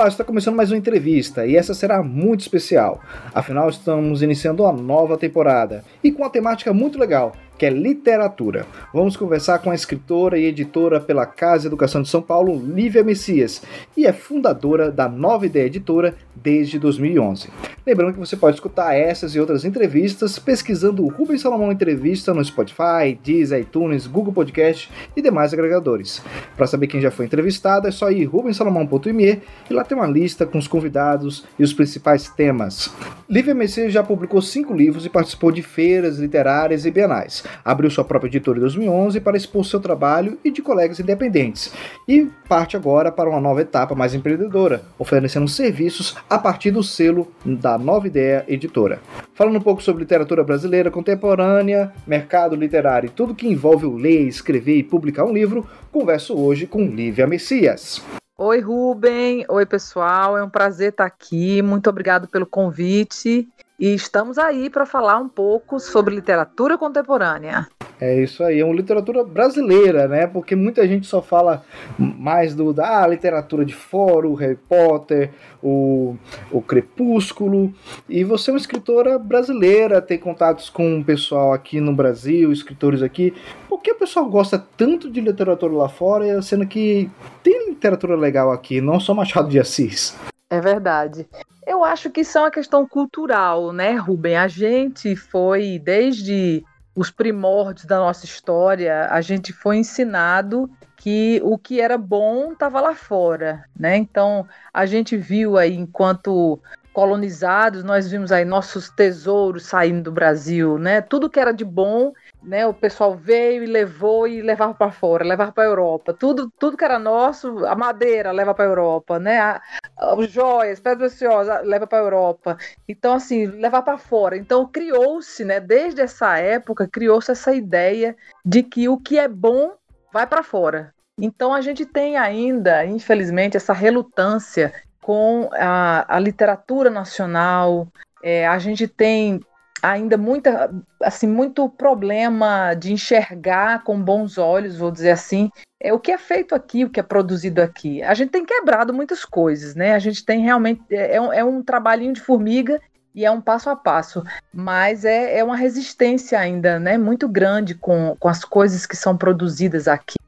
Olá, está começando mais uma entrevista e essa será muito especial. Afinal, estamos iniciando uma nova temporada e com uma temática muito legal que é literatura. Vamos conversar com a escritora e editora pela Casa Educação de São Paulo, Lívia Messias, e é fundadora da Nova Ideia Editora desde 2011. Lembrando que você pode escutar essas e outras entrevistas pesquisando o Rubens Salomão Entrevista no Spotify, Deezer, iTunes, Google Podcast e demais agregadores. Para saber quem já foi entrevistado, é só ir rubensalomão.me e lá tem uma lista com os convidados e os principais temas. Lívia Messias já publicou cinco livros e participou de feiras literárias e bienais. Abriu sua própria editora em 2011 para expor seu trabalho e de colegas independentes. E parte agora para uma nova etapa mais empreendedora, oferecendo serviços a partir do selo da Nova Ideia Editora. Falando um pouco sobre literatura brasileira contemporânea, mercado literário e tudo que envolve o ler, escrever e publicar um livro, converso hoje com Lívia Messias. Oi, Rubem. Oi, pessoal. É um prazer estar aqui. Muito obrigado pelo convite. E estamos aí para falar um pouco sobre literatura contemporânea. É isso aí, é uma literatura brasileira, né? Porque muita gente só fala mais do da ah, literatura de fora, o Harry Potter, o, o Crepúsculo. E você é uma escritora brasileira, tem contatos com o pessoal aqui no Brasil, escritores aqui. Por que o pessoal gosta tanto de literatura lá fora, sendo que tem literatura legal aqui, não só Machado de Assis? É verdade. Eu acho que isso é uma questão cultural, né, Rubem? A gente foi, desde os primórdios da nossa história, a gente foi ensinado que o que era bom estava lá fora, né? Então, a gente viu aí, enquanto colonizados, nós vimos aí nossos tesouros saindo do Brasil, né? Tudo que era de bom né, o pessoal veio e levou e levava para fora, levava para Europa. Tudo, tudo que era nosso, a madeira leva para Europa, né? A, as joias, pedras preciosas leva para Europa. Então assim, levar para fora. Então criou-se, né, desde essa época, criou-se essa ideia de que o que é bom vai para fora. Então a gente tem ainda, infelizmente, essa relutância com a, a literatura nacional. É, a gente tem ainda muita, assim, muito problema de enxergar com bons olhos, vou dizer assim, é o que é feito aqui, o que é produzido aqui. A gente tem quebrado muitas coisas, né? A gente tem realmente é, é um, é um trabalhinho de formiga e é um passo a passo, mas é, é uma resistência ainda, né? Muito grande com, com as coisas que são produzidas aqui.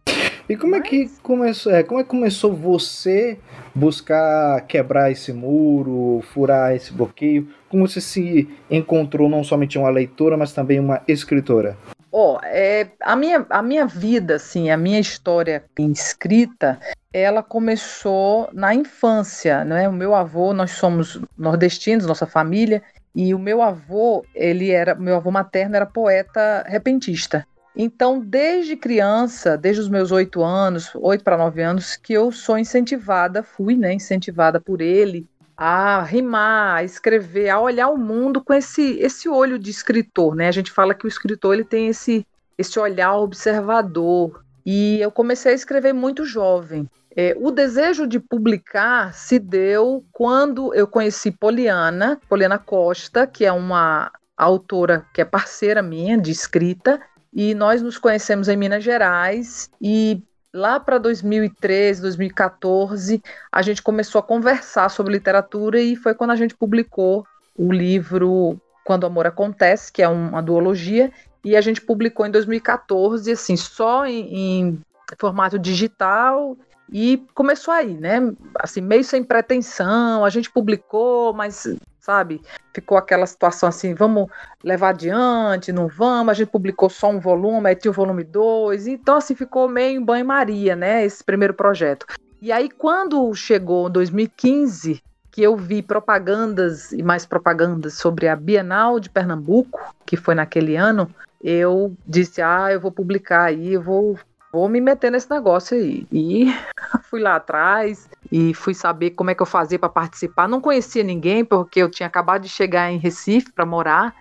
E como Mas... é que começou? É, como é que começou você buscar quebrar esse muro, furar esse bloqueio? Como você se encontrou não somente uma leitora, mas também uma escritora? Ó, oh, é, a, minha, a minha vida, assim, a minha história escrita, ela começou na infância, né? O meu avô, nós somos nordestinos, nossa família, e o meu avô, ele era, meu avô materno era poeta repentista. Então, desde criança, desde os meus oito anos, oito para nove anos, que eu sou incentivada, fui né, incentivada por ele a rimar, a escrever, a olhar o mundo com esse, esse olho de escritor. Né? A gente fala que o escritor ele tem esse, esse olhar observador. E eu comecei a escrever muito jovem. É, o desejo de publicar se deu quando eu conheci Poliana, Poliana Costa, que é uma autora que é parceira minha de escrita, e nós nos conhecemos em Minas Gerais e lá para 2013, 2014, a gente começou a conversar sobre literatura e foi quando a gente publicou o livro Quando o Amor Acontece, que é uma duologia, e a gente publicou em 2014, assim, só em, em formato digital e começou aí, né? Assim, meio sem pretensão, a gente publicou, mas sabe? Ficou aquela situação assim, vamos levar adiante, não vamos, a gente publicou só um volume, aí tinha o volume 2, então assim, ficou meio em banho-maria, né, esse primeiro projeto. E aí, quando chegou 2015, que eu vi propagandas e mais propagandas sobre a Bienal de Pernambuco, que foi naquele ano, eu disse, ah, eu vou publicar aí, eu vou vou me meter nesse negócio aí. E fui lá atrás e fui saber como é que eu fazia para participar. Não conhecia ninguém, porque eu tinha acabado de chegar em Recife para morar.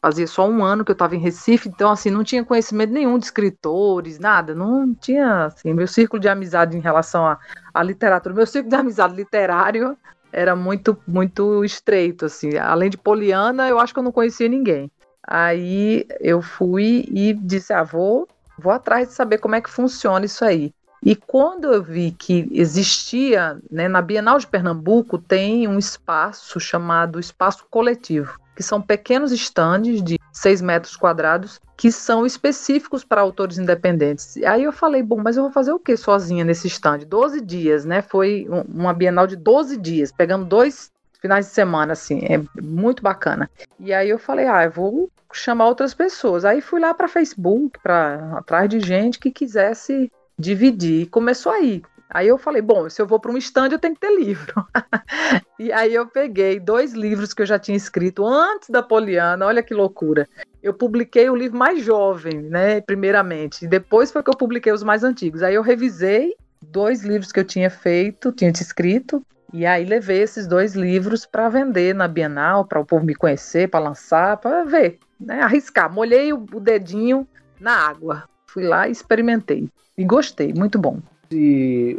Fazia só um ano que eu estava em Recife, então assim, não tinha conhecimento nenhum de escritores, nada, não tinha assim, meu círculo de amizade em relação à, literatura, meu círculo de amizade literário era muito muito estreito assim. Além de Poliana, eu acho que eu não conhecia ninguém. Aí eu fui e disse: "Ah, vou vou atrás de saber como é que funciona isso aí. E quando eu vi que existia, né, na Bienal de Pernambuco tem um espaço chamado Espaço Coletivo, que são pequenos estandes de 6 metros quadrados que são específicos para autores independentes. Aí eu falei, bom, mas eu vou fazer o que sozinha nesse stand? 12 dias, né? Foi uma Bienal de 12 dias, pegando dois finais de semana, assim, é muito bacana. E aí eu falei, ah, eu vou chamar outras pessoas. Aí fui lá para Facebook, para atrás de gente que quisesse dividir. E começou aí. Aí eu falei, bom, se eu vou para um stand, eu tenho que ter livro. e aí eu peguei dois livros que eu já tinha escrito antes da Poliana, olha que loucura. Eu publiquei o livro mais jovem, né, primeiramente, e depois foi que eu publiquei os mais antigos. Aí eu revisei dois livros que eu tinha feito, tinha escrito, e aí levei esses dois livros para vender na Bienal, para o povo me conhecer, para lançar, para ver, né, arriscar. Molhei o dedinho na água. Fui lá e experimentei. E gostei, muito bom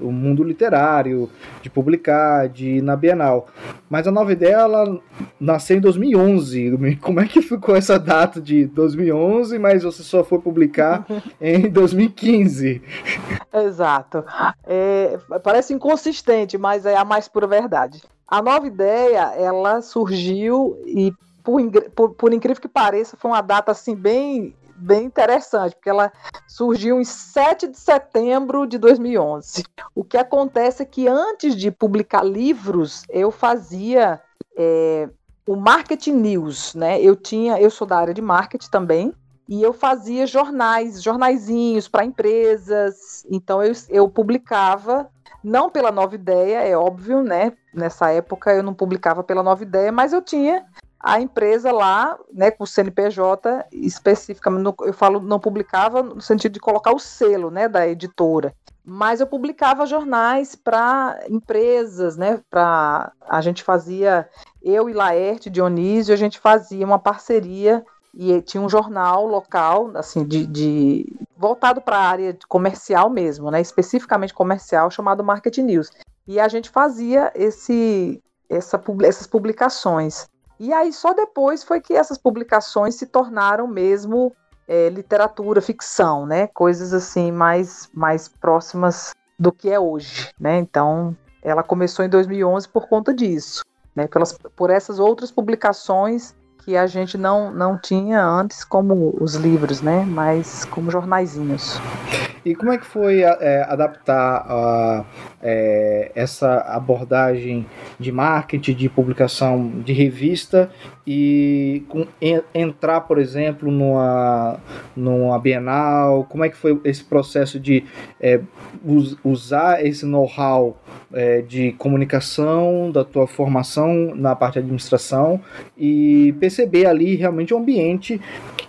o mundo literário, de publicar, de ir na Bienal. Mas a nova ideia ela nasceu em 2011. Como é que ficou essa data de 2011, mas você só foi publicar em 2015? Exato. É, parece inconsistente, mas é a mais pura verdade. A nova ideia ela surgiu e por, por, por incrível que pareça, foi uma data assim bem bem interessante, porque ela surgiu em 7 de setembro de 2011. O que acontece é que antes de publicar livros, eu fazia é, o marketing news, né? Eu tinha, eu sou da área de marketing também, e eu fazia jornais, jornaizinhos para empresas. Então eu, eu publicava, não pela Nova Ideia, é óbvio, né? Nessa época eu não publicava pela Nova Ideia, mas eu tinha a empresa lá, né, com o CNPJ especificamente, eu falo não publicava no sentido de colocar o selo, né, da editora, mas eu publicava jornais para empresas, né, para a gente fazia eu e Laerte Dionísio, a gente fazia uma parceria e tinha um jornal local, assim, de, de voltado para a área comercial mesmo, né, especificamente comercial, chamado Market News. E a gente fazia esse, essa, essas publicações. E aí só depois foi que essas publicações se tornaram mesmo é, literatura, ficção, né? Coisas assim mais, mais próximas do que é hoje, né? Então ela começou em 2011 por conta disso, né? Pelas, por essas outras publicações que a gente não, não tinha antes como os livros, né? Mas como jornaizinhos. E como é que foi é, adaptar uh, é, essa abordagem de marketing, de publicação de revista e com, en, entrar, por exemplo, numa, numa Bienal? Como é que foi esse processo de é, us, usar esse know-how é, de comunicação, da tua formação na parte de administração e perceber ali realmente um ambiente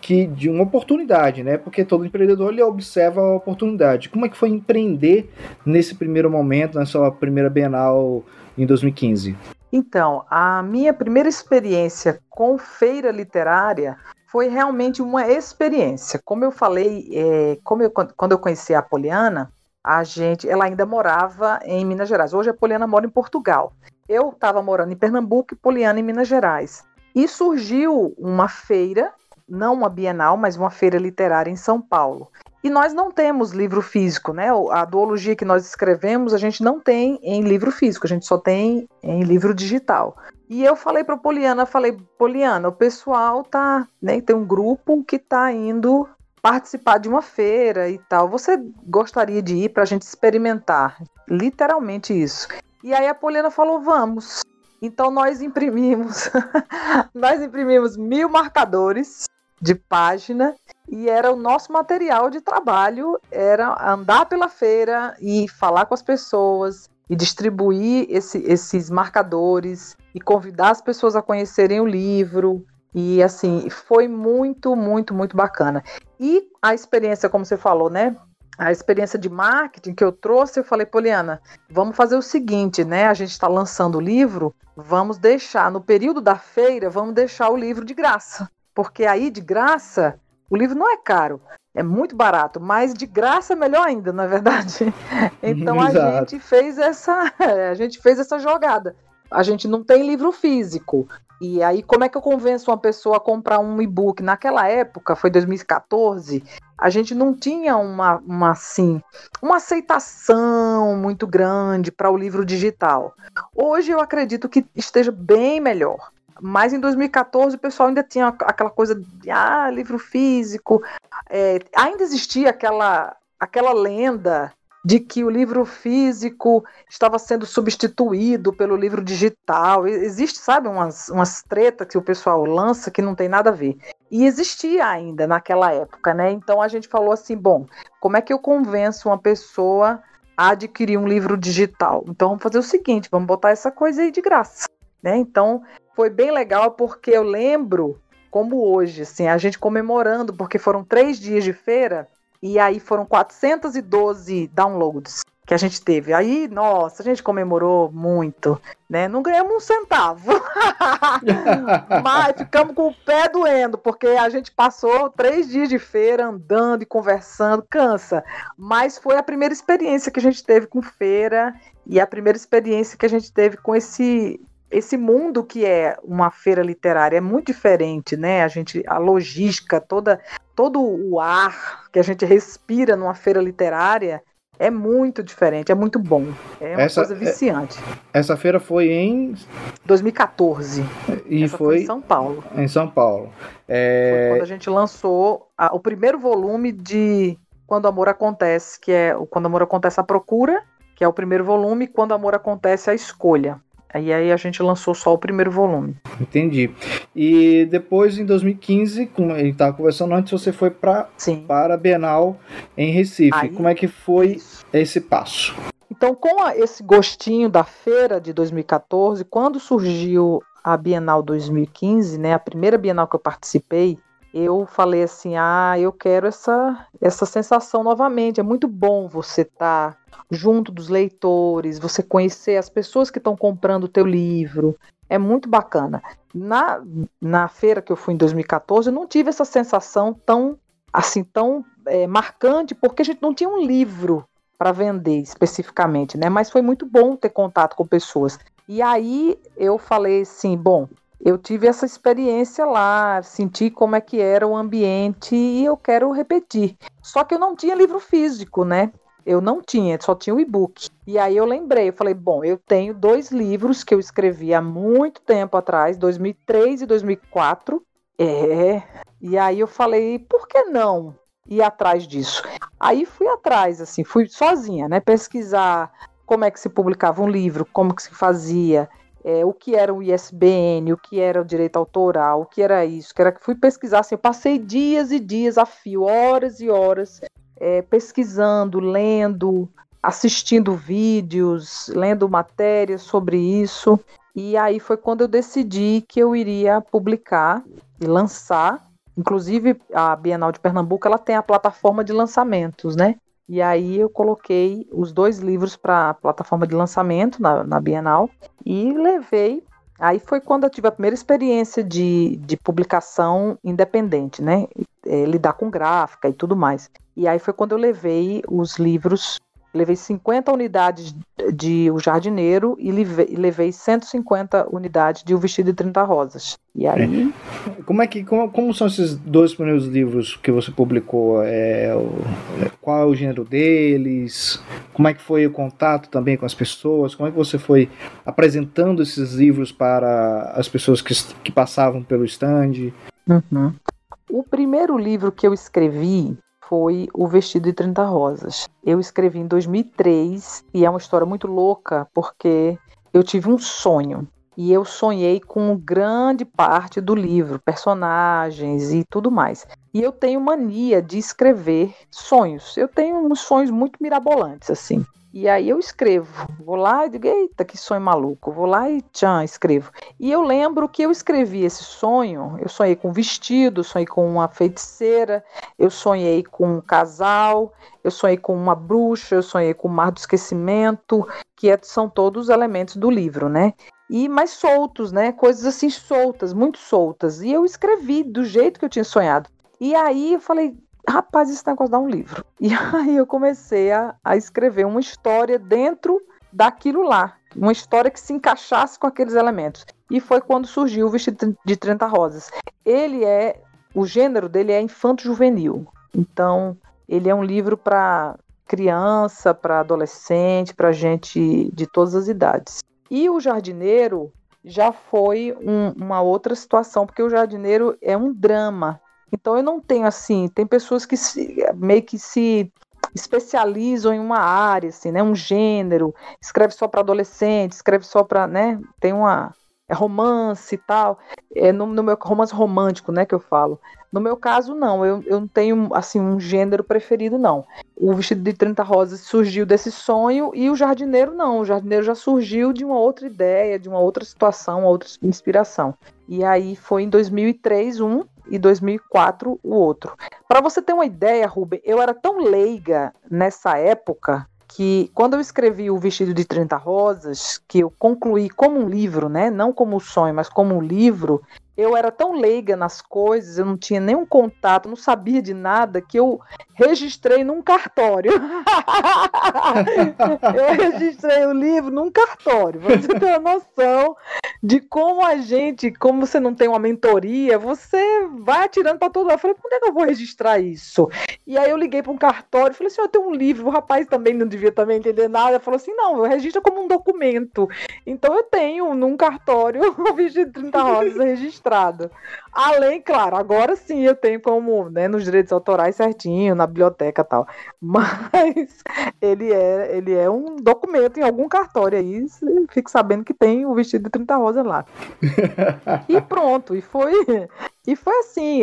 que de uma oportunidade, né? Porque todo empreendedor ele observa a oportunidade. Como é que foi empreender nesse primeiro momento, na sua primeira Bienal em 2015? Então, a minha primeira experiência com feira literária foi realmente uma experiência. Como eu falei, é, como eu, quando eu conheci a Poliana, a gente, ela ainda morava em Minas Gerais. Hoje a Poliana mora em Portugal. Eu estava morando em Pernambuco e Poliana em Minas Gerais. E surgiu uma feira não uma bienal, mas uma feira literária em São Paulo. E nós não temos livro físico, né? A duologia que nós escrevemos, a gente não tem em livro físico, a gente só tem em livro digital. E eu falei para Poliana, falei, Poliana, o pessoal tá, né, tem um grupo que tá indo participar de uma feira e tal. Você gostaria de ir para a gente experimentar? Literalmente isso. E aí a Poliana falou, vamos. Então nós imprimimos, nós imprimimos mil marcadores de página e era o nosso material de trabalho, era andar pela feira e falar com as pessoas e distribuir esse, esses marcadores e convidar as pessoas a conhecerem o livro. E assim, foi muito, muito, muito bacana. E a experiência, como você falou, né? A experiência de marketing que eu trouxe, eu falei, Poliana, vamos fazer o seguinte, né? A gente está lançando o livro, vamos deixar, no período da feira, vamos deixar o livro de graça porque aí de graça o livro não é caro, é muito barato, mas de graça é melhor ainda, na é verdade. Então a gente fez essa, a gente fez essa jogada. A gente não tem livro físico, E aí, como é que eu convenço uma pessoa a comprar um e-book? Naquela época, foi 2014, a gente não tinha uma, uma assim, uma aceitação muito grande para o livro digital. Hoje eu acredito que esteja bem melhor. Mas em 2014 o pessoal ainda tinha aquela coisa de ah, livro físico. É, ainda existia aquela, aquela lenda de que o livro físico estava sendo substituído pelo livro digital. Existe, sabe, umas, umas tretas que o pessoal lança que não tem nada a ver. E existia ainda naquela época, né? Então a gente falou assim: bom, como é que eu convenço uma pessoa a adquirir um livro digital? Então vamos fazer o seguinte: vamos botar essa coisa aí de graça, né? Então foi bem legal porque eu lembro como hoje, assim, a gente comemorando, porque foram três dias de feira e aí foram 412 downloads que a gente teve. Aí, nossa, a gente comemorou muito, né? Não ganhamos um centavo. Mas ficamos com o pé doendo, porque a gente passou três dias de feira andando e conversando, cansa. Mas foi a primeira experiência que a gente teve com feira e a primeira experiência que a gente teve com esse esse mundo que é uma feira literária é muito diferente, né? A gente, a logística, toda, todo o ar que a gente respira numa feira literária é muito diferente, é muito bom. É uma essa, coisa é, viciante. Essa feira foi em 2014. E foi, foi, em São Paulo. Em São Paulo. É... Foi quando a gente lançou a, o primeiro volume de Quando Amor Acontece, que é o Quando o Amor Acontece a Procura, que é o primeiro volume, Quando o Amor Acontece a Escolha. E aí a gente lançou só o primeiro volume. Entendi. E depois, em 2015, como a gente estava conversando antes, você foi pra, para a Bienal em Recife. Aí, como é que foi isso. esse passo? Então, com a, esse gostinho da feira de 2014, quando surgiu a Bienal 2015, né, a primeira Bienal que eu participei, eu falei assim: ah, eu quero essa, essa sensação novamente. É muito bom você estar tá junto dos leitores, você conhecer as pessoas que estão comprando o teu livro. É muito bacana. Na, na feira que eu fui em 2014, eu não tive essa sensação tão assim tão é, marcante, porque a gente não tinha um livro para vender especificamente, né? Mas foi muito bom ter contato com pessoas. E aí eu falei assim, bom, eu tive essa experiência lá, senti como é que era o ambiente e eu quero repetir. Só que eu não tinha livro físico, né? Eu não tinha, só tinha o e-book. E aí eu lembrei, eu falei, bom, eu tenho dois livros que eu escrevi há muito tempo atrás, 2003 e 2004. É. E aí eu falei, por que não ir atrás disso? Aí fui atrás, assim, fui sozinha, né? Pesquisar como é que se publicava um livro, como que se fazia, é, o que era o ISBN, o que era o direito autoral, o que era isso, que era que fui pesquisar, assim, eu passei dias e dias a fio, horas e horas, é, pesquisando, lendo, assistindo vídeos, lendo matérias sobre isso. E aí foi quando eu decidi que eu iria publicar e lançar. Inclusive, a Bienal de Pernambuco ela tem a plataforma de lançamentos, né? E aí eu coloquei os dois livros para a plataforma de lançamento na, na Bienal e levei Aí foi quando eu tive a primeira experiência de, de publicação independente, né? É, lidar com gráfica e tudo mais. E aí foi quando eu levei os livros, levei 50 unidades de O Jardineiro e levei, levei 150 unidades de O Vestido de 30 Rosas. E aí. É. Como é que. Como, como são esses dois primeiros livros que você publicou? É, o, é, qual é o gênero deles? Como é que foi o contato também com as pessoas? Como é que você foi apresentando esses livros para as pessoas que, que passavam pelo stand? Uhum. O primeiro livro que eu escrevi foi O Vestido de 30 Rosas. Eu escrevi em 2003 e é uma história muito louca porque eu tive um sonho e eu sonhei com grande parte do livro, personagens e tudo mais. E eu tenho mania de escrever sonhos. Eu tenho uns sonhos muito mirabolantes assim. E aí eu escrevo, vou lá e digo, eita, que sonho maluco, vou lá e tchan, escrevo. E eu lembro que eu escrevi esse sonho, eu sonhei com um vestido, sonhei com uma feiticeira, eu sonhei com um casal, eu sonhei com uma bruxa, eu sonhei com o mar do esquecimento, que é, são todos elementos do livro, né? E mais soltos, né? Coisas assim soltas, muito soltas. E eu escrevi do jeito que eu tinha sonhado. E aí eu falei, rapaz, esse negócio dá um livro. E aí eu comecei a, a escrever uma história dentro daquilo lá. uma história que se encaixasse com aqueles elementos. E foi quando surgiu o Vestido de 30 Rosas. Ele é, o gênero dele é infanto-juvenil. Então, ele é um livro para criança, para adolescente, para gente de todas as idades. E o jardineiro já foi um, uma outra situação, porque o jardineiro é um drama. Então eu não tenho assim, tem pessoas que se, meio que se especializam em uma área, assim, né, um gênero, escreve só para adolescente, escreve só para, né, tem uma é romance e tal, é no, no, meu romance romântico, né, que eu falo. No meu caso, não, eu, eu não tenho, assim, um gênero preferido, não. O Vestido de 30 Rosas surgiu desse sonho e o Jardineiro não, o Jardineiro já surgiu de uma outra ideia, de uma outra situação, outra inspiração. E aí foi em 2003 um e 2004 o outro. Para você ter uma ideia, Ruben, eu era tão leiga nessa época que quando eu escrevi o Vestido de 30 Rosas, que eu concluí como um livro, né, não como sonho, mas como um livro, eu era tão leiga nas coisas, eu não tinha nenhum contato, não sabia de nada, que eu registrei num cartório. eu registrei o livro num cartório, você ter uma noção de como a gente, como você não tem uma mentoria, você vai atirando para todo lado. Eu falei, quando é que eu vou registrar isso? E aí eu liguei para um cartório, falei assim, eu tenho um livro, o rapaz também não devia também entender nada. Ele falou assim, não, eu registro como um documento. Então eu tenho num cartório o vídeo de 30 rosas registrado. Além, claro, agora sim eu tenho como, né, nos direitos autorais certinho, na biblioteca e tal. Mas ele é, ele é um documento em algum cartório aí, fique sabendo que tem o vestido de 30 rosas lá. e pronto, e foi e foi assim,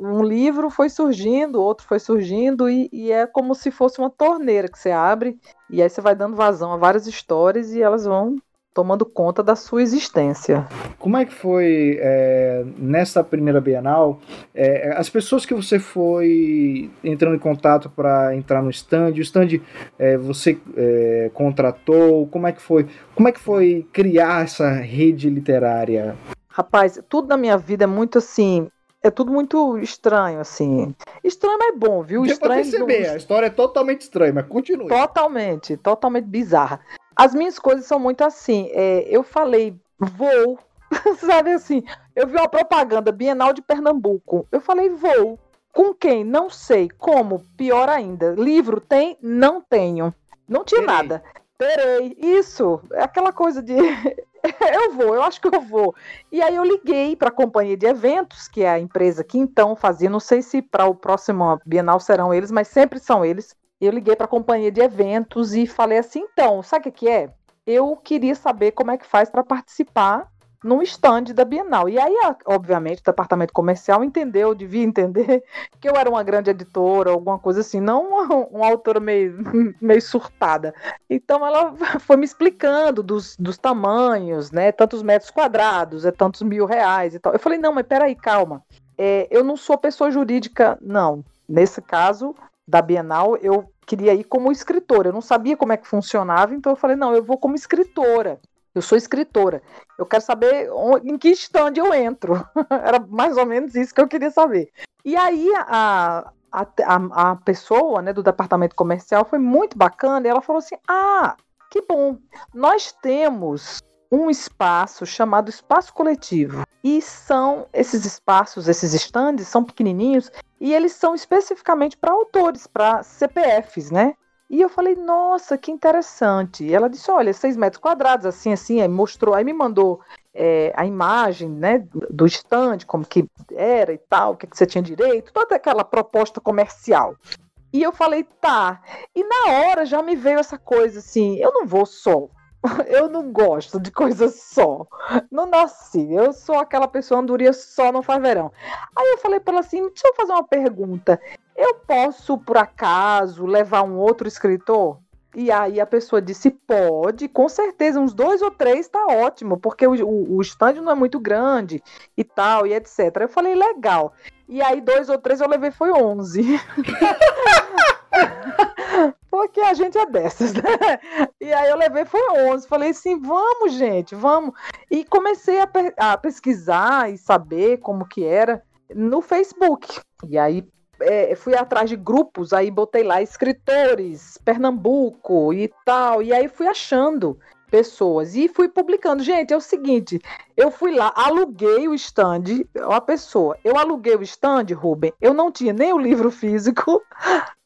um livro foi surgindo, outro foi surgindo, e, e, é como se fosse uma torneira que você abre, e aí você vai dando vazão a várias histórias e elas vão tomando conta da sua existência. Como é que foi é, nessa primeira Bienal? É, as pessoas que você foi entrando em contato para entrar no stand, o stand é, você é, contratou? Como é que foi? Como é que foi criar essa rede literária? Rapaz, tudo na minha vida é muito assim. É tudo muito estranho, assim. Estranho é bom, viu? Deu estranho. perceber, a história é totalmente estranha, mas continue. Totalmente, totalmente bizarra. As minhas coisas são muito assim. É, eu falei, vou. Sabe assim? Eu vi uma propaganda Bienal de Pernambuco. Eu falei, vou. Com quem? Não sei. Como? Pior ainda. Livro tem? Não tenho. Não tinha Terei. nada. Terei. Isso. É aquela coisa de. eu vou, eu acho que eu vou. E aí eu liguei para a companhia de eventos, que é a empresa que então fazia, não sei se para o próximo Bienal serão eles, mas sempre são eles. Eu liguei para a companhia de eventos e falei assim: então, sabe o que é? Eu queria saber como é que faz para participar num stand da Bienal. E aí, obviamente, o departamento comercial entendeu, devia entender, que eu era uma grande editora, alguma coisa assim, não uma, uma autora meio, meio surtada. Então ela foi me explicando dos, dos tamanhos, né? Tantos metros quadrados, é tantos mil reais e tal. Eu falei, não, mas peraí, calma. É, eu não sou pessoa jurídica, não. Nesse caso da Bienal, eu queria ir como escritora. Eu não sabia como é que funcionava, então eu falei, não, eu vou como escritora. Eu sou escritora. Eu quero saber onde, em que stand eu entro. Era mais ou menos isso que eu queria saber. E aí a, a, a, a pessoa né, do departamento comercial foi muito bacana. E ela falou assim: Ah, que bom. Nós temos um espaço chamado espaço coletivo. E são esses espaços, esses estandes são pequenininhos e eles são especificamente para autores, para CPFs, né? E eu falei, nossa, que interessante. E ela disse, olha, seis metros quadrados, assim, assim, aí mostrou, aí me mandou é, a imagem, né, do estande, como que era e tal, o que, que você tinha direito, toda aquela proposta comercial. E eu falei, tá. E na hora já me veio essa coisa assim, eu não vou só. Eu não gosto de coisa só. Não nasci. Eu sou aquela pessoa andoria só não faz verão. Aí eu falei para ela assim: deixa eu fazer uma pergunta. Eu posso, por acaso, levar um outro escritor? E aí a pessoa disse: pode, com certeza, uns dois ou três tá ótimo, porque o, o, o stand não é muito grande e tal, e etc. Eu falei: legal. E aí, dois ou três eu levei foi onze. porque a gente é dessas, né? E aí eu levei foi 11. Falei assim, vamos, gente, vamos. E comecei a, a pesquisar e saber como que era no Facebook. E aí é, fui atrás de grupos, aí botei lá escritores, Pernambuco e tal, e aí fui achando. pessoas. E fui publicando. Gente, é o seguinte: eu fui lá, aluguei o stand, a pessoa. Eu aluguei o stand, Ruben. Eu não tinha nem o livro físico,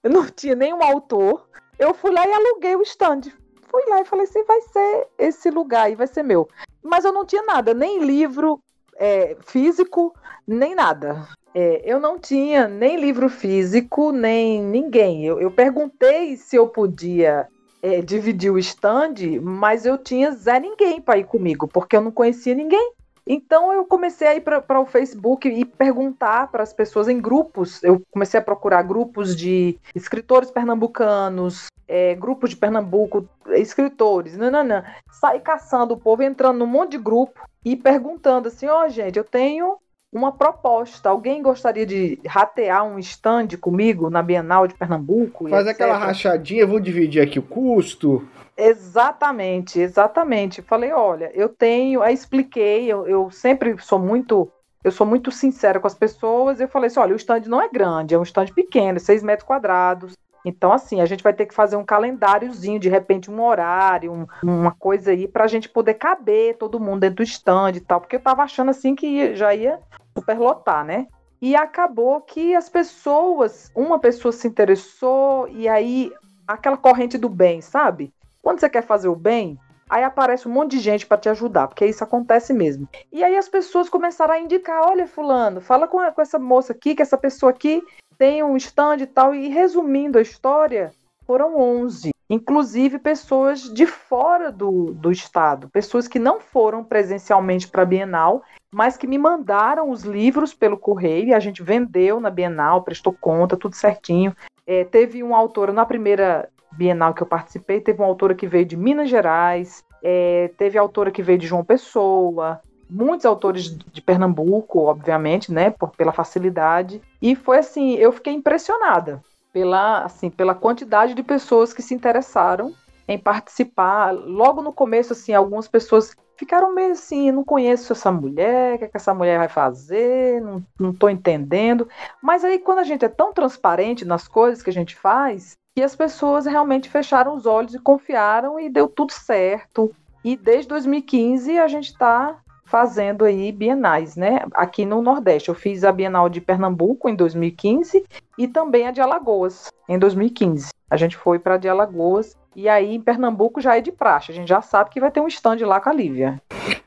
não tinha nem um autor. Eu fui lá e aluguei o stand. Fui lá e falei assim: vai ser esse lugar aí, vai ser meu. Mas eu não tinha nada, nem livro é, físico, nem nada. É, eu não tinha nem livro físico, nem ninguém. Eu, eu perguntei se eu podia é, dividir o stand, mas eu tinha zé ninguém para ir comigo, porque eu não conhecia ninguém. Então eu comecei a ir para o Facebook e perguntar para as pessoas em grupos. Eu comecei a procurar grupos de escritores pernambucanos, é, grupos de Pernambuco, escritores, nananã. Saí caçando o povo, entrando num monte de grupo e perguntando assim: ó, oh, gente, eu tenho uma proposta. Alguém gostaria de ratear um stand comigo na Bienal de Pernambuco? Faz aquela rachadinha, vou dividir aqui o custo. Exatamente, exatamente. Falei, olha, eu tenho, aí expliquei, eu, eu sempre sou muito eu sou muito sincera com as pessoas. Eu falei assim: olha, o stand não é grande, é um stand pequeno, 6 metros quadrados. Então, assim, a gente vai ter que fazer um calendáriozinho, de repente, um horário, um, uma coisa aí, para a gente poder caber todo mundo dentro do stand e tal, porque eu tava achando assim que já ia superlotar, né? E acabou que as pessoas, uma pessoa se interessou, e aí aquela corrente do bem, sabe? Quando você quer fazer o bem, aí aparece um monte de gente para te ajudar, porque isso acontece mesmo. E aí as pessoas começaram a indicar: olha, Fulano, fala com, com essa moça aqui, que essa pessoa aqui tem um stand e tal. E resumindo a história, foram 11. Inclusive pessoas de fora do, do estado, pessoas que não foram presencialmente para a Bienal, mas que me mandaram os livros pelo correio e a gente vendeu na Bienal, prestou conta, tudo certinho. É, teve uma autora na primeira Bienal que eu participei, teve uma autora que veio de Minas Gerais, é, teve autora que veio de João Pessoa, muitos autores de Pernambuco, obviamente, né, por, pela facilidade. E foi assim, eu fiquei impressionada pela, assim, pela quantidade de pessoas que se interessaram em participar. Logo no começo, assim, algumas pessoas ficaram meio assim, não conheço essa mulher, o que, é que essa mulher vai fazer, não, tô entendendo. Mas aí quando a gente é tão transparente nas coisas que a gente faz, que as pessoas realmente fecharam os olhos e confiaram e deu tudo certo. E desde 2015 a gente está fazendo aí bienais, né? Aqui no Nordeste. Eu fiz a Bienal de Pernambuco em 2015 e também a de Alagoas em 2015. A gente foi para de Alagoas e aí em Pernambuco já é de praxe. A gente já sabe que vai ter um stand lá com a Lívia.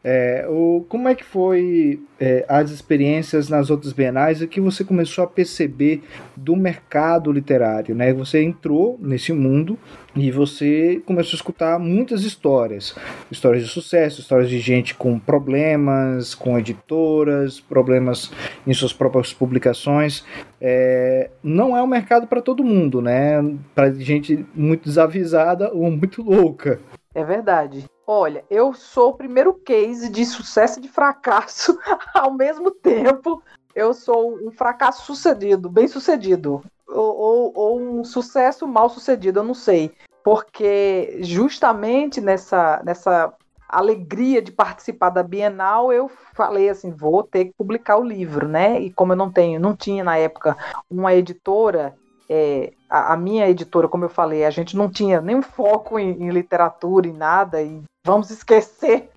É, o, como é que foi é, as experiências nas outras bienais e que você começou a perceber do mercado literário? Né? Você entrou nesse mundo e você começou a escutar muitas histórias, histórias de sucesso, histórias de gente com problemas, com editoras, problemas em suas próprias publicações. É, não é um mercado para todo mundo, né? Para gente muito desavisada ou muito louca. É verdade. Olha, eu sou o primeiro case de sucesso e de fracasso ao mesmo tempo. Eu sou um fracasso sucedido, bem sucedido. Ou, ou, ou um sucesso mal sucedido, eu não sei. Porque justamente nessa, nessa alegria de participar da Bienal, eu falei assim, vou ter que publicar o livro, né? E como eu não tenho, não tinha na época uma editora, é, a, a, minha editora, como eu falei, a gente não tinha nenhum foco em, em literatura e nada, e vamos esquecer,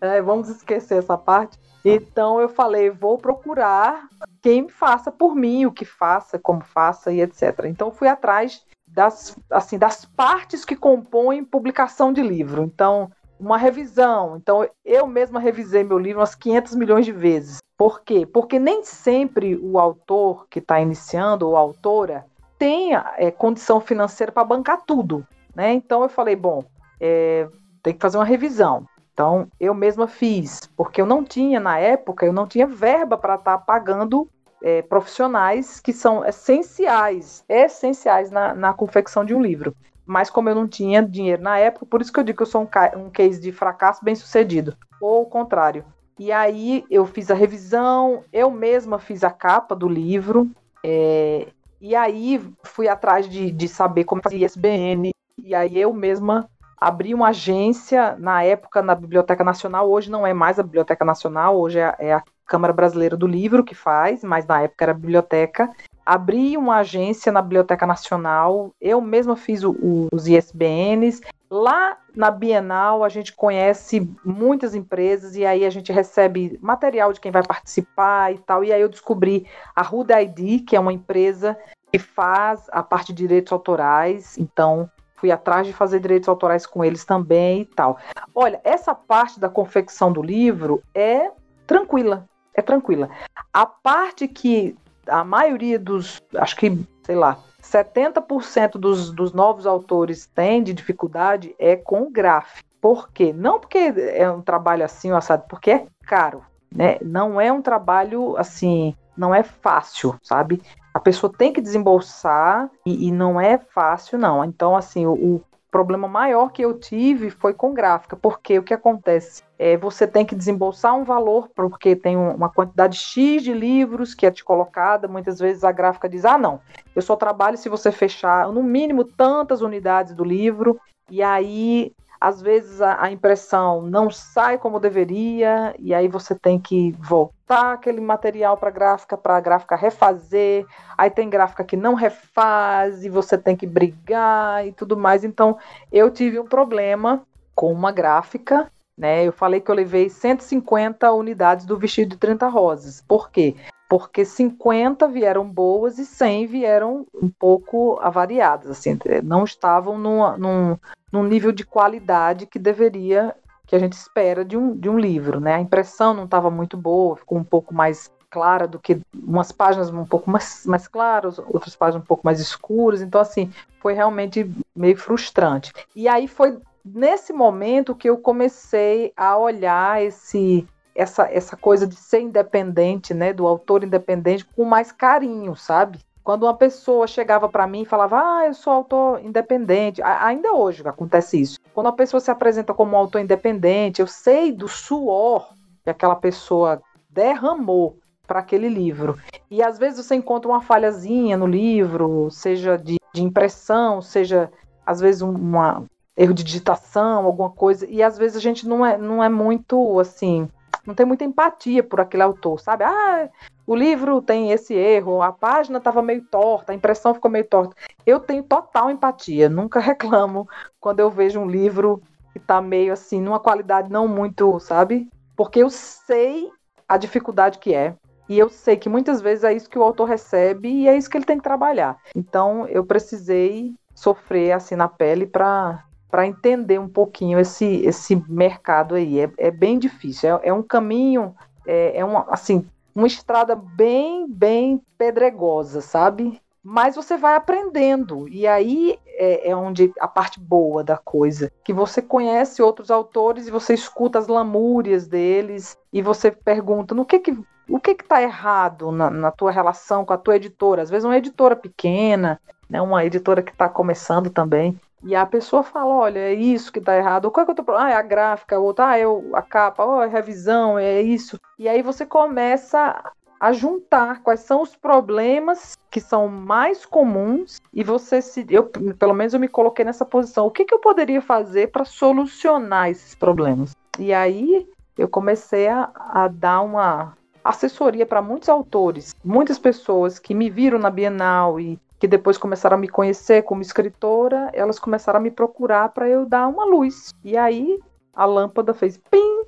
é, vamos esquecer essa parte. Então eu falei, vou procurar quem faça por mim, o que faça, como faça e etc. Então fui atrás das, assim, das partes que compõem publicação de livro. Então, uma revisão. Então, eu mesma revisei meu livro umas 500 milhões de vezes. Por quê? Porque nem sempre o autor que está iniciando, ou a autora, tem é, condição financeira para bancar tudo. Né? Então, eu falei, bom, é, tem que fazer uma revisão. Então, eu mesma fiz, porque eu não tinha, na época, eu não tinha verba para estar tá pagando é, profissionais que são essenciais, essenciais na, na, confecção de um livro. Mas como eu não tinha dinheiro na época, por isso que eu digo que eu sou um, um case de fracasso bem sucedido, ou o contrário. E aí eu fiz a revisão, eu mesma fiz a capa do livro, é, e aí fui atrás de, de saber como fazia ISBN, e aí eu mesma abri uma agência na época na Biblioteca Nacional, hoje não é mais a Biblioteca Nacional, hoje é, é a Câmara Brasileira do Livro que faz, mas na época era a biblioteca. Abri uma agência na Biblioteca Nacional, eu mesma fiz o, o, os ISBNs, Lá na Bienal, a gente conhece muitas empresas e aí a gente recebe material de quem vai participar e tal. E aí eu descobri a Ruda ID, que é uma empresa que faz a parte de direitos autorais. Então, fui atrás de fazer direitos autorais com eles também e tal. Olha, essa parte da confecção do livro é tranquila, é tranquila. A parte que a maioria dos, acho que, sei lá, 70% dos, dos novos autores têm de dificuldade é com gráfico. Por quê? Não porque é um trabalho assim, assado, porque é caro. Né? Não é um trabalho assim, não é fácil, sabe? A pessoa tem que desembolsar e, e não é fácil, não. Então, assim, o, o problema maior que eu tive foi com gráfica, porque o que acontece? É, você tem que desembolsar um valor, porque tem uma quantidade X de livros que é te colocada, muitas vezes a gráfica diz, ah, não, eu só trabalho se você fechar no mínimo tantas unidades do livro, e aí às vezes a, a, impressão não sai como deveria, e aí você tem que voltar aquele material para a gráfica, para a gráfica refazer. Aí tem gráfica que não refaz, e você tem que brigar e tudo mais. Então, eu tive um problema com uma gráfica. Né? Eu falei que eu levei 150 unidades do vestido de 30 rosas. Por quê? Porque 50 vieram boas e 100 vieram um pouco avariadas, assim, não estavam num, num, num nível de qualidade que deveria, que a gente espera de um, de um livro, né? A impressão não estava muito boa, ficou um pouco mais clara do que umas páginas um pouco mais, mais claras, outras páginas um pouco mais escuras, então assim, foi realmente meio frustrante. E aí foi nesse momento que eu comecei a olhar esse essa, essa coisa de ser independente, né, do autor independente com mais carinho, sabe? Quando uma pessoa chegava para mim e falava, ah, eu sou autor independente, ainda hoje acontece isso. Quando a pessoa se apresenta como autor independente, eu sei do suor que aquela pessoa derramou para aquele livro. E às vezes você encontra uma falhazinha no livro, seja de, de impressão, seja às vezes uma erro de digitação, alguma coisa, e às vezes a gente não é, não é muito assim não tem muita empatia por aquele autor, sabe? Ah, o livro tem esse erro, a página estava meio torta, a impressão ficou meio torta. Eu tenho total empatia, nunca reclamo quando eu vejo um livro que está meio assim, numa qualidade não muito, sabe? Porque eu sei a dificuldade que é. E eu sei que muitas vezes é isso que o autor recebe e é isso que ele tem que trabalhar. Então eu precisei sofrer assim na pele para para entender um pouquinho esse, esse mercado aí. É, é bem difícil, é, é um caminho, é, é uma, assim, uma estrada bem, bem pedregosa, sabe? Mas você vai aprendendo, e aí é, é, onde a parte boa da coisa, que você conhece outros autores e você escuta as lamúrias deles, e você pergunta no que que o que está errado na, na, tua relação com a tua editora? Às vezes uma editora pequena, né, uma editora que está começando também, e a pessoa fala, olha, é isso que está errado. Qual é que eu tô Ah, é a gráfica, outra, ah, é a capa, oh, é a revisão, é isso. E aí você começa a juntar quais são os problemas que são mais comuns e você se eu pelo menos eu me coloquei nessa posição o que, que eu poderia fazer para solucionar esses problemas e aí eu comecei a, a dar uma assessoria para muitos autores muitas pessoas que me viram na Bienal e que depois começaram a me conhecer como escritora, elas começaram a me procurar para eu dar uma luz. E aí a lâmpada fez pim.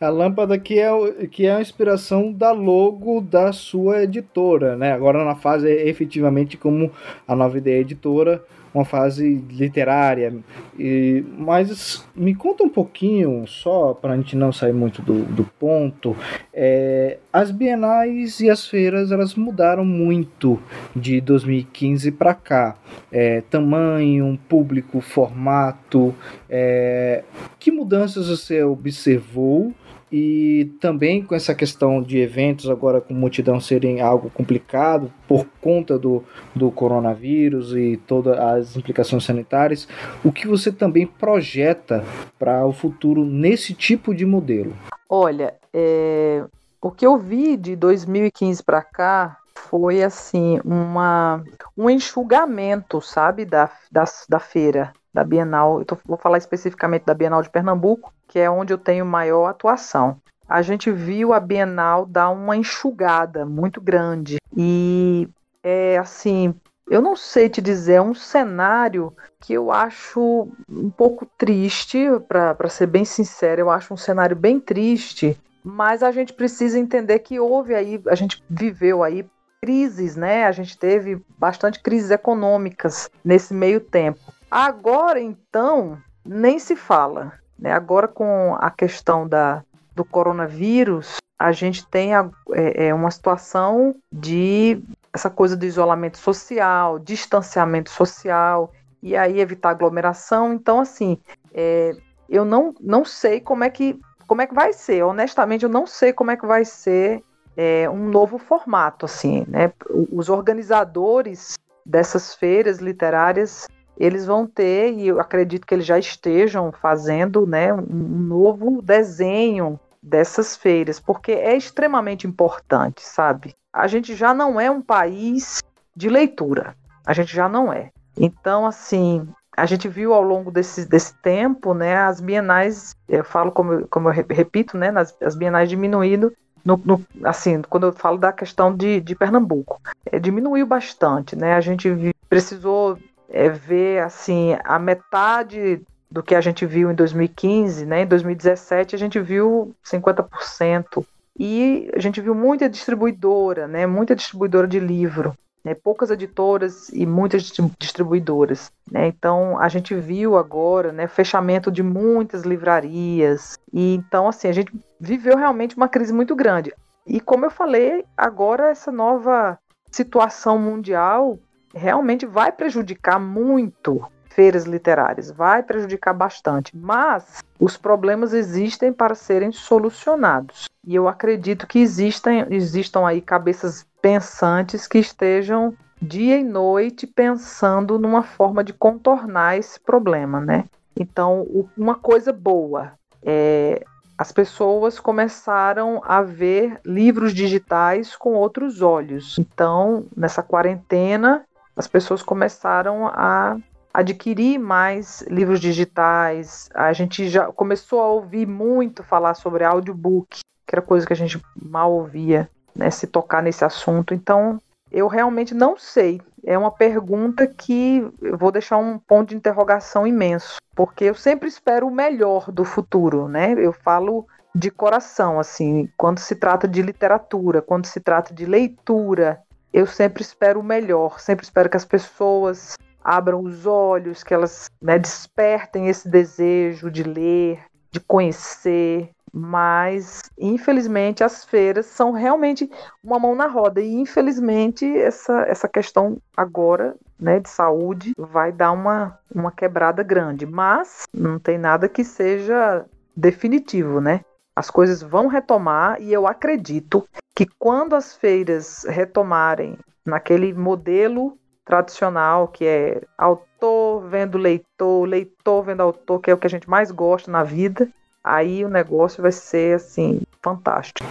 A lâmpada que é, que é a inspiração da logo da sua editora, né? Agora na fase efetivamente como a nova ideia editora, uma fase literária. E, mas me conta um pouquinho, só para a gente não sair muito do, do ponto, é, as bienais e as feiras elas mudaram muito de 2015 para cá. É, tamanho, público, formato. É, que mudanças você observou? E também com essa questão de eventos agora com multidão serem algo complicado por conta do, do coronavírus e todas as implicações sanitárias, o que você também projeta para o futuro nesse tipo de modelo? Olha, é, o que eu vi de 2015 para cá foi assim uma um enxugamento, sabe, da, da, da feira da Bienal, eu tô, vou falar especificamente da Bienal de Pernambuco, que é onde eu tenho maior atuação. A gente viu a Bienal dar uma enxugada muito grande e é assim, eu não sei te dizer, é um cenário que eu acho um pouco triste, para ser bem sincero, eu acho um cenário bem triste, mas a gente precisa entender que houve aí, a gente viveu aí crises, né? A gente teve bastante crises econômicas nesse meio tempo. Agora, então, nem se fala. Né? Agora, com a questão da, do coronavírus, a gente tem a, é, é uma situação de essa coisa do isolamento social, distanciamento social, e aí evitar aglomeração. Então, assim, é, eu não, não sei como é que como é que vai ser. Honestamente, eu não sei como é que vai ser é, um novo formato, assim, né? Os organizadores dessas feiras literárias eles vão ter, e eu acredito que eles já estejam fazendo, né, um novo desenho dessas feiras, porque é extremamente importante, sabe? A gente já não é um país de leitura, a gente já não é. Então, assim, a gente viu ao longo desse, desse tempo, né, as bienais, eu falo como, como eu repito, né, nas, as bienais diminuindo no, no, assim, quando eu falo da questão de, de Pernambuco, é, diminuiu bastante, né? A gente precisou é, ver assim a metade do que a gente viu em 2015, né? Em 2017 a gente viu 50% e a gente viu muita distribuidora, né? Muita distribuidora de livro. Né, poucas editoras e muitas distribuidoras. Né, então a gente viu agora né, fechamento de muitas livrarias. E então assim a gente viveu realmente uma crise muito grande. E como eu falei, agora essa nova situação mundial realmente vai prejudicar muito feiras literárias, vai prejudicar bastante, mas os problemas existem para serem solucionados. E eu acredito que existem, existam aí cabeças pensantes que estejam dia e noite pensando numa forma de contornar esse problema, né? Então, uma coisa boa é as pessoas começaram a ver livros digitais com outros olhos. Então, nessa quarentena, as pessoas começaram a adquirir mais livros digitais. A gente já começou a ouvir muito falar sobre audiobook, que era coisa que a gente mal ouvia, né, se tocar nesse assunto. Então, eu realmente não sei. É uma pergunta que eu vou deixar um ponto de interrogação imenso, porque eu sempre espero o melhor do futuro, né? Eu falo de coração, assim, quando se trata de literatura, quando se trata de leitura, eu sempre espero o melhor, sempre espero que as pessoas abram os olhos, que elas né, despertem esse desejo de ler, de conhecer, mas infelizmente as feiras são realmente uma mão na roda. E infelizmente essa, essa questão agora né, de saúde vai dar uma, uma quebrada grande, mas não tem nada que seja definitivo, né? As coisas vão retomar e eu acredito que quando as feiras retomarem naquele modelo tradicional que é autor vendo leitor, leitor vendo autor, que é o que a gente mais gosta na vida, aí o negócio vai ser assim fantástico.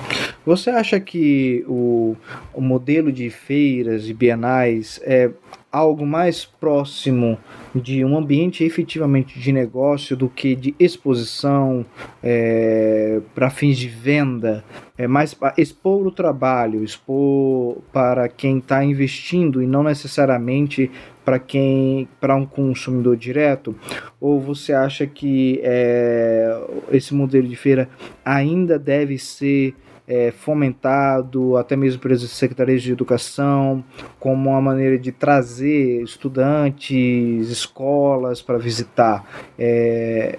Você acha que o, o modelo de feiras e bienais é algo mais próximo de um ambiente efetivamente de negócio do que de exposição é, para fins de venda, é mais expor o trabalho, expor para quem está investindo e não necessariamente para quem para um consumidor direto? Ou você acha que é, esse modelo de feira ainda deve ser é, fomentado, até mesmo por as secretarias de educação, como uma maneira de trazer estudantes, escolas para visitar. É,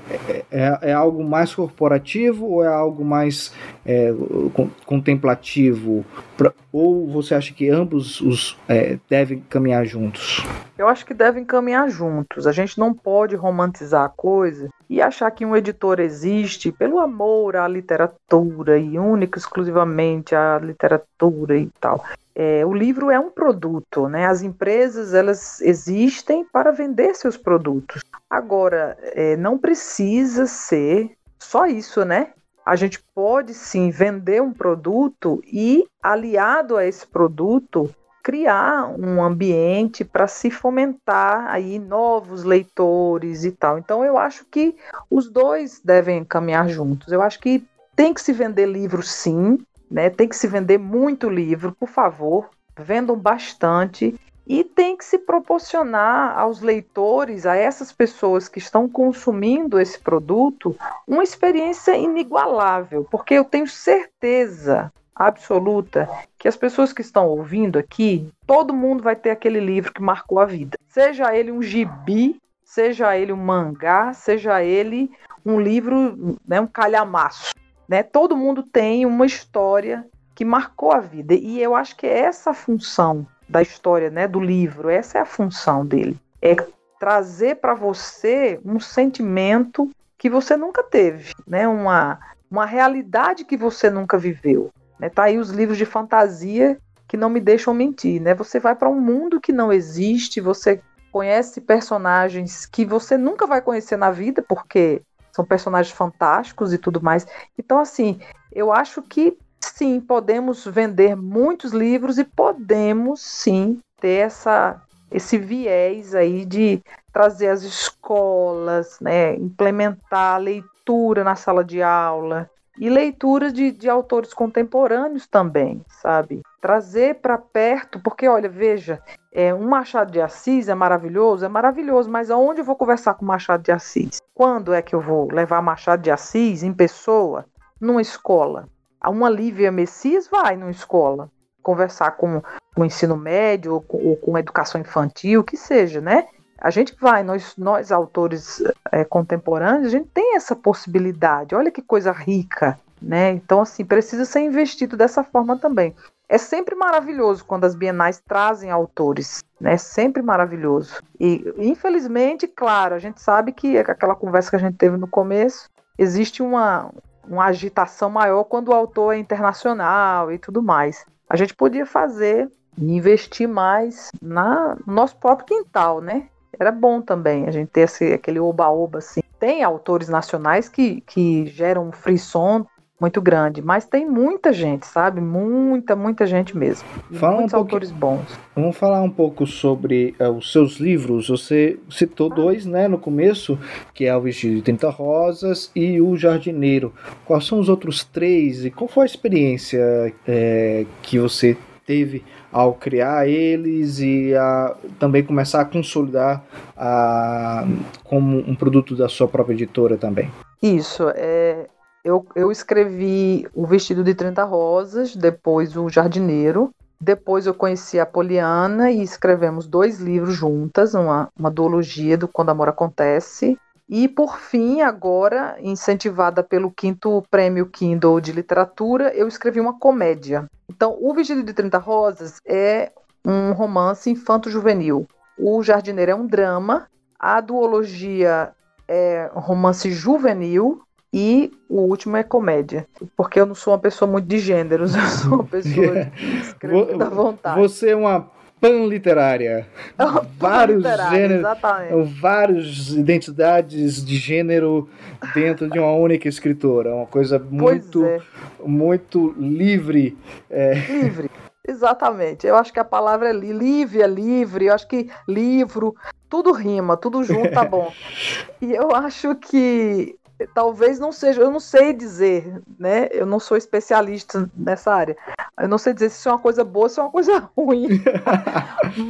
é, é, algo mais corporativo ou é algo mais é, contemplativo? Pra, ou você acha que ambos os é, devem caminhar juntos? Eu acho que devem caminhar juntos. A gente não pode romantizar a coisa e achar que um editor existe pelo amor à literatura e única exclusivamente à literatura e tal. É, o livro é um produto, né? As empresas elas existem para vender seus produtos. Agora, é, não precisa ser só isso, né? A gente pode sim vender um produto e, aliado a esse produto, criar um ambiente para se fomentar aí novos leitores e tal. Então eu acho que os dois devem caminhar juntos. Eu acho que tem que se vender livro sim, né? Tem que se vender muito livro, por favor, vendam bastante e tem que se proporcionar aos leitores, a essas pessoas que estão consumindo esse produto, uma experiência inigualável, porque eu tenho certeza absoluta que as pessoas que estão ouvindo aqui, todo mundo vai ter aquele livro que marcou a vida. Seja ele um gibi, seja ele um mangá, seja ele um livro, né, um calhamaço. Né? Todo mundo tem uma história que marcou a vida. E eu acho que é essa a função da história, né, do livro, essa é a função dele. É trazer para você um sentimento que você nunca teve, né? Uma, uma realidade que você nunca viveu. Né? Tá aí os livros de fantasia que não me deixam mentir, né? Você vai para um mundo que não existe, você conhece personagens que você nunca vai conhecer na vida, porque são personagens fantásticos e tudo mais. Então, assim, eu acho que sim, podemos vender muitos livros e podemos sim ter essa, esse viés aí de trazer as escolas, né, implementar a leitura na sala de aula e leitura de, de autores contemporâneos também, sabe? Trazer para perto, porque olha, veja, é, um Machado de Assis é maravilhoso, é maravilhoso, mas aonde eu vou conversar com Machado de Assis? Quando é que eu vou levar Machado de Assis em pessoa numa escola? Uma Lívia Messias vai numa escola conversar com o ensino médio ou com, ou com educação infantil, que seja, né? A gente vai, nós, nós autores é, contemporâneos, a gente tem essa possibilidade. Olha que coisa rica, né? Então, assim, precisa ser investido dessa forma também. É sempre maravilhoso quando as bienais trazem autores, né? É sempre maravilhoso. E, infelizmente, claro, a gente sabe que aquela conversa que a gente teve no começo, existe uma, uma agitação maior quando o autor é internacional e tudo mais. A gente podia fazer investir mais na, no nosso próprio quintal, né? Era bom também a gente ter esse, aquele oba-oba assim. Tem autores nacionais que, que geram um frisson muito grande, mas tem muita gente, sabe? Muita, muita gente mesmo. Fala Muitos um autores bons. Vamos falar um pouco sobre uh, os seus livros. Você citou ah. dois, né, no começo, que é O Vestido de 30 Rosas e O Jardineiro. Quais são os outros três e qual foi a experiência é, que você teve ao criar eles e a, também começar a consolidar a, como um produto da sua própria editora também? Isso, é, eu, eu escrevi O Vestido de 30 Rosas, depois O Jardineiro, depois eu conheci a Poliana e escrevemos dois livros juntas, uma, uma duologia do Quando Amor Acontece. E, por fim, agora, incentivada pelo quinto prêmio Kindle de literatura, eu escrevi uma comédia. Então, O Vestido de 30 Rosas é um romance infanto-juvenil. O Jardineiro é um drama. A duologia é romance juvenil e o último é comédia. Porque eu não sou uma pessoa muito de gêneros, eu sou uma pessoa que escreve da vontade. Você é uma pan literária. É uma vários literária, gêneros, exatamente. várias identidades de gênero dentro de uma única escritora. Uma coisa muito, é. muito livre. É... Livre. Exatamente. Eu acho que a palavra é li livre, é livre. Eu acho que livro, tudo rima, tudo junto tá bom. e eu acho que talvez não seja, eu não sei dizer, né? Eu não sou especialista nessa área. Eu não sei dizer se isso é uma coisa boa ou se é uma coisa ruim.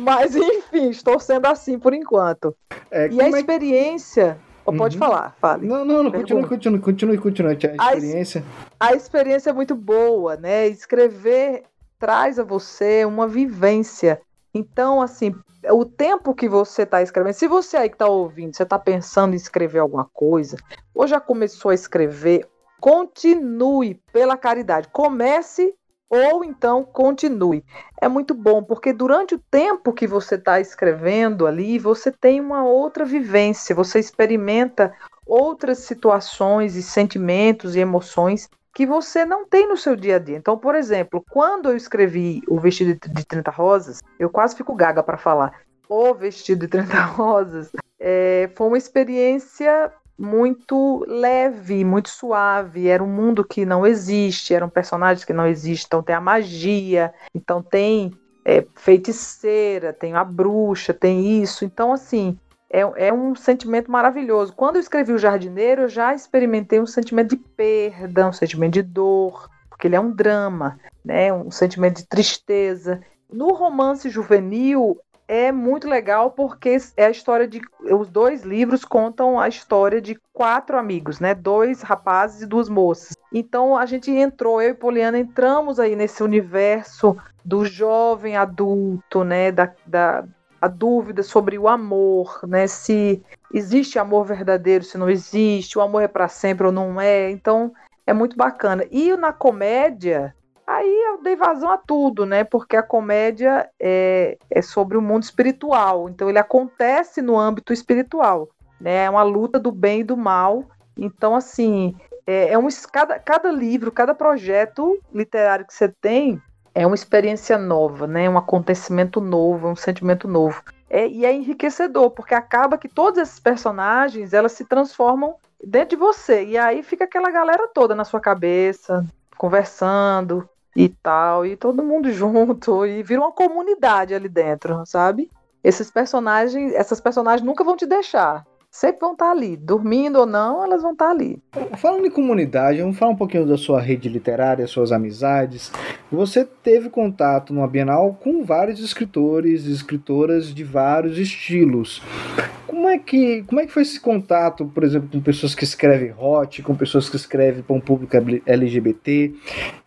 Mas, enfim, estou sendo assim por enquanto. É, e a experiência. É... Pode uhum. falar, fale. Não, não, não continue, continue, continue, continue. A experiência. A, a experiência é muito boa, né? Escrever traz a você uma vivência. Então, assim, o tempo que você está escrevendo, se você aí que está ouvindo, você está pensando em escrever alguma coisa, ou já começou a escrever, continue pela caridade. Comece ou então continue. É muito bom, porque durante o tempo que você está escrevendo ali, você tem uma outra vivência, você experimenta outras situações e sentimentos e emoções que você não tem no seu dia a dia. Então, por exemplo, quando eu escrevi O Vestido de 30 Rosas, eu quase fico gaga para falar. O Vestido de 30 Rosas é, foi uma experiência muito leve, muito suave. Era um mundo que não existe, eram personagens que não existem. Então tem a magia, então tem é, feiticeira, tem a bruxa, tem isso. Então, assim, é, é um sentimento maravilhoso. Quando eu escrevi O Jardineiro, eu já experimentei um sentimento de perda, um sentimento de dor, porque ele é um drama, né? um sentimento de tristeza. No romance juvenil, é muito legal porque é a história de. Os dois livros contam a história de quatro amigos, né? Dois rapazes e duas moças. Então a gente entrou, eu e Poliana entramos aí nesse universo do jovem adulto, né? Da, da a dúvida sobre o amor, né? Se existe amor verdadeiro, se não existe, o amor é para sempre ou não é. Então é muito bacana. E na comédia, Aí eu dei vazão a tudo, né? Porque a comédia é, é sobre o mundo espiritual. Então ele acontece no âmbito espiritual. Né? É uma luta do bem e do mal. Então, assim, é, é um, cada, cada livro, cada projeto literário que você tem é uma experiência nova, né? Um acontecimento novo, um sentimento novo. É, e é enriquecedor, porque acaba que todos esses personagens elas se transformam dentro de você. E aí fica aquela galera toda na sua cabeça, conversando, e tal, e todo mundo junto, e vira uma comunidade ali dentro, sabe? Esses personagens, essas personagens nunca vão te deixar. Sempre vão estar ali, dormindo ou não, elas vão estar ali. Falando em comunidade, vamos falar um pouquinho da sua rede literária, suas amizades. Você teve contato numa Bienal com vários escritores e escritoras de vários estilos. Como é que, como é que foi esse contato, por exemplo, com pessoas que escrevem hot, com pessoas que escrevem para um público LGBT,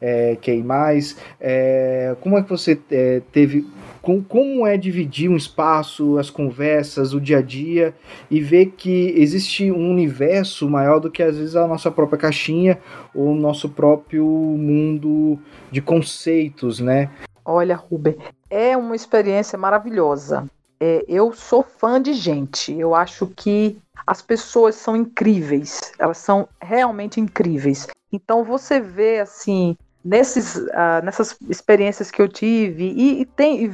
é, que é mais? É, como é que você é, teve com, como é dividir um espaço, as conversas, o dia a dia e ver que existe um universo maior do que às vezes a nossa própria caixinha ou o nosso próprio mundo de conceitos, né? Olha, Ruben, é uma experiência maravilhosa é, eu sou fã de gente. Eu acho que as pessoas são incríveis. Elas são realmente incríveis. Então você vê assim nesses, uh, nessas experiências que eu tive e, e, tem, e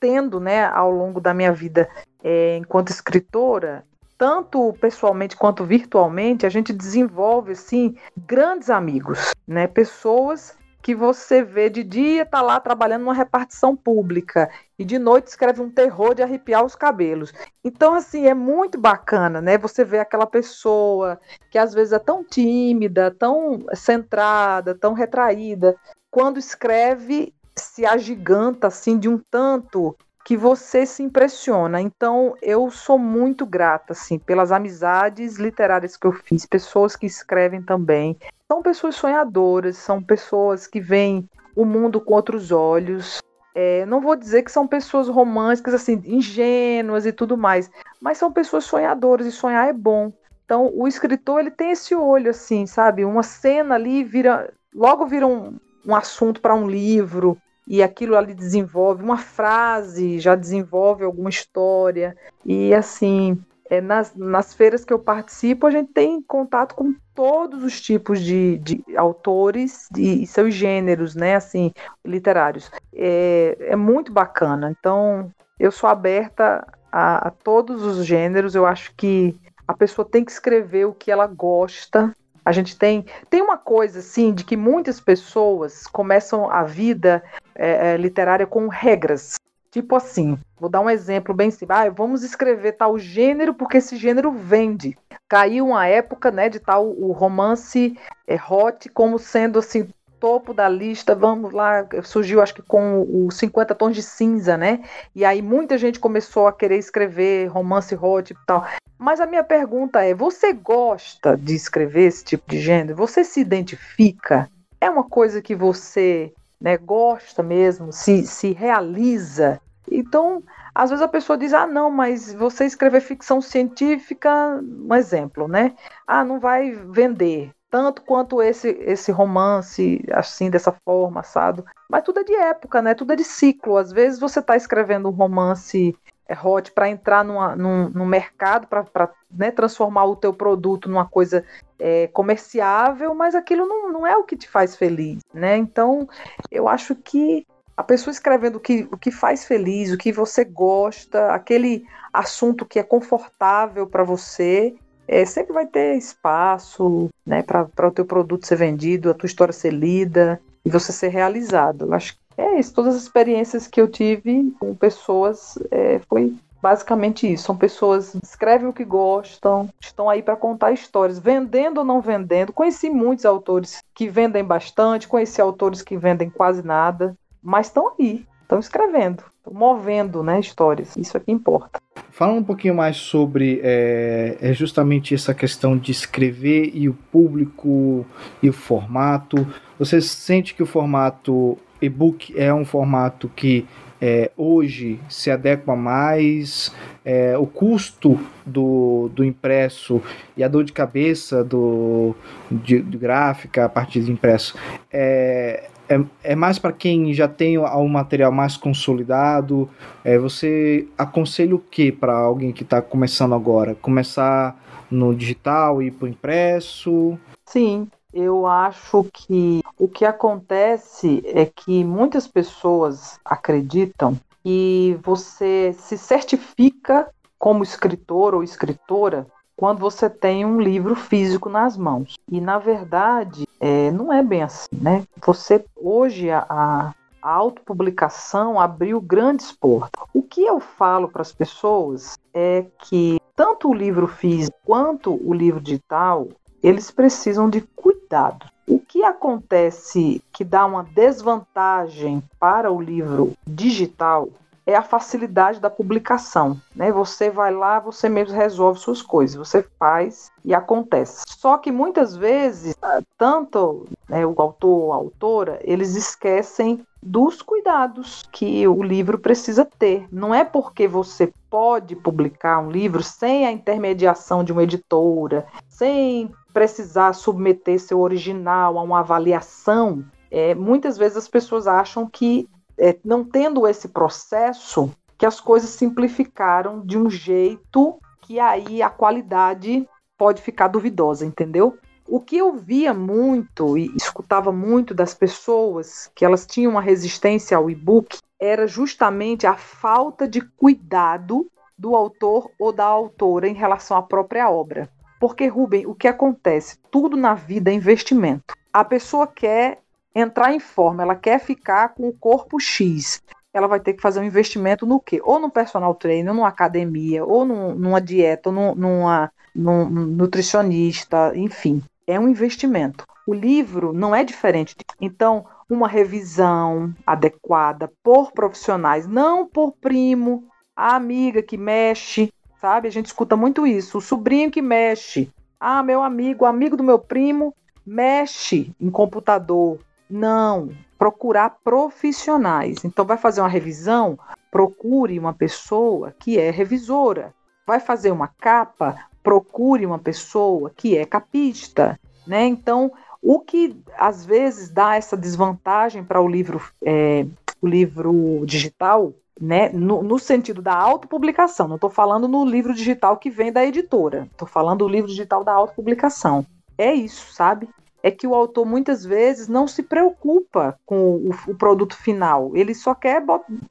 tendo né, ao longo da minha vida é, enquanto escritora, tanto pessoalmente quanto virtualmente, a gente desenvolve assim grandes amigos, né? Pessoas que você vê de dia tá lá trabalhando numa repartição pública e de noite escreve um terror de arrepiar os cabelos. Então assim, é muito bacana, né? Você vê aquela pessoa que às vezes é tão tímida, tão centrada, tão retraída, quando escreve se agiganta assim de um tanto que você se impressiona. Então, eu sou muito grata assim pelas amizades literárias que eu fiz, pessoas que escrevem também. São pessoas sonhadoras, são pessoas que veem o mundo com outros olhos. É, não vou dizer que são pessoas românticas, assim, ingênuas e tudo mais, mas são pessoas sonhadoras e sonhar é bom. Então, o escritor ele tem esse olho, assim, sabe? Uma cena ali vira, logo vira um, um assunto para um livro e aquilo ali desenvolve uma frase, já desenvolve alguma história. E assim, é, nas, nas feiras que eu participo, a gente tem contato com todos os tipos de, de autores e, e seus gêneros, né, assim, literários. É, é muito bacana. Então, eu sou aberta a, a todos os gêneros. Eu acho que a pessoa tem que escrever o que ela gosta a gente tem tem uma coisa assim de que muitas pessoas começam a vida é, é, literária com regras. Tipo assim, vou dar um exemplo bem simples. Ah, vamos escrever tal gênero porque esse gênero vende. Caiu uma época, né, de tal o romance é, hot como sendo assim topo da lista, vamos lá, surgiu acho que com os 50 tons de cinza, né? E aí muita gente começou a querer escrever romance hot e tal. Mas a minha pergunta é: você gosta de escrever esse tipo de gênero? Você se identifica? É uma coisa que você né, gosta mesmo, se, se realiza? Então, às vezes a pessoa diz: ah, não, mas você escrever ficção científica, um exemplo, né? Ah, não vai vender tanto quanto esse esse romance assim dessa forma, assado. Mas tudo é de época, né? Tudo é de ciclo. Às vezes você está escrevendo um romance hot para entrar numa, num, num mercado, para né, transformar o teu produto numa coisa é, comerciável, mas aquilo não, não é o que te faz feliz, né? Então, eu acho que a pessoa escrevendo o que, o que faz feliz, o que você gosta, aquele assunto que é confortável para você, é, sempre vai ter espaço né, para o teu produto ser vendido, a tua história ser lida e você ser realizado. Eu acho que é isso. Todas as experiências que eu tive com pessoas é, foi basicamente isso. São pessoas que escrevem o que gostam, estão aí para contar histórias, vendendo ou não vendendo. Conheci muitos autores que vendem bastante, conheci autores que vendem quase nada, mas estão aí. Estão escrevendo, estão movendo né, histórias. Isso é que importa. Falando um pouquinho mais sobre é, é, justamente essa questão de escrever e o público e o formato. Você sente que o formato e-book é um formato que é, hoje se adequa mais, é, o custo do, do impresso e a dor de cabeça do, de, de gráfica a partir de impresso é, é, é mais para quem já tem um material mais consolidado. É, você aconselha o que para alguém que está começando agora? Começar no digital e para o impresso? Sim, eu acho que o que acontece é que muitas pessoas acreditam que você se certifica como escritor ou escritora quando você tem um livro físico nas mãos. E na verdade, é, não é bem assim, né? Você hoje a, a autopublicação abriu grandes portas. O que eu falo para as pessoas é que tanto o livro físico quanto o livro digital, eles precisam de cuidado. O que acontece que dá uma desvantagem para o livro digital é a facilidade da publicação. Né? Você vai lá, você mesmo resolve suas coisas, você faz e acontece. Só que muitas vezes, ah, tanto né, o autor ou a autora, eles esquecem dos cuidados que o livro precisa ter. Não é porque você pode publicar um livro sem a intermediação de uma editora, sem precisar submeter seu original a uma avaliação. É, muitas vezes as pessoas acham que é, não tendo esse processo, que as coisas simplificaram de um jeito que aí a qualidade pode ficar duvidosa, entendeu? O que eu via muito e escutava muito das pessoas que elas tinham uma resistência ao e-book era justamente a falta de cuidado do autor ou da autora em relação à própria obra. Porque, Rubem, o que acontece? Tudo na vida é investimento. A pessoa quer entrar em forma, ela quer ficar com o corpo X, ela vai ter que fazer um investimento no quê? Ou no personal trainer, ou numa academia, ou num, numa dieta, ou num, numa, num nutricionista, enfim. É um investimento. O livro não é diferente. Então, uma revisão adequada por profissionais, não por primo, a amiga que mexe, sabe? A gente escuta muito isso. O sobrinho que mexe. Ah, meu amigo, amigo do meu primo, mexe em computador, não, procurar profissionais. Então, vai fazer uma revisão, procure uma pessoa que é revisora. Vai fazer uma capa, procure uma pessoa que é capista. Né? Então, o que às vezes dá essa desvantagem para o livro, é, o livro digital, né, no, no, sentido da autopublicação, não estou falando no livro digital que vem da editora, estou falando do livro digital da autopublicação. É isso, sabe? É que o autor muitas vezes não se preocupa com o, o produto final. Ele só quer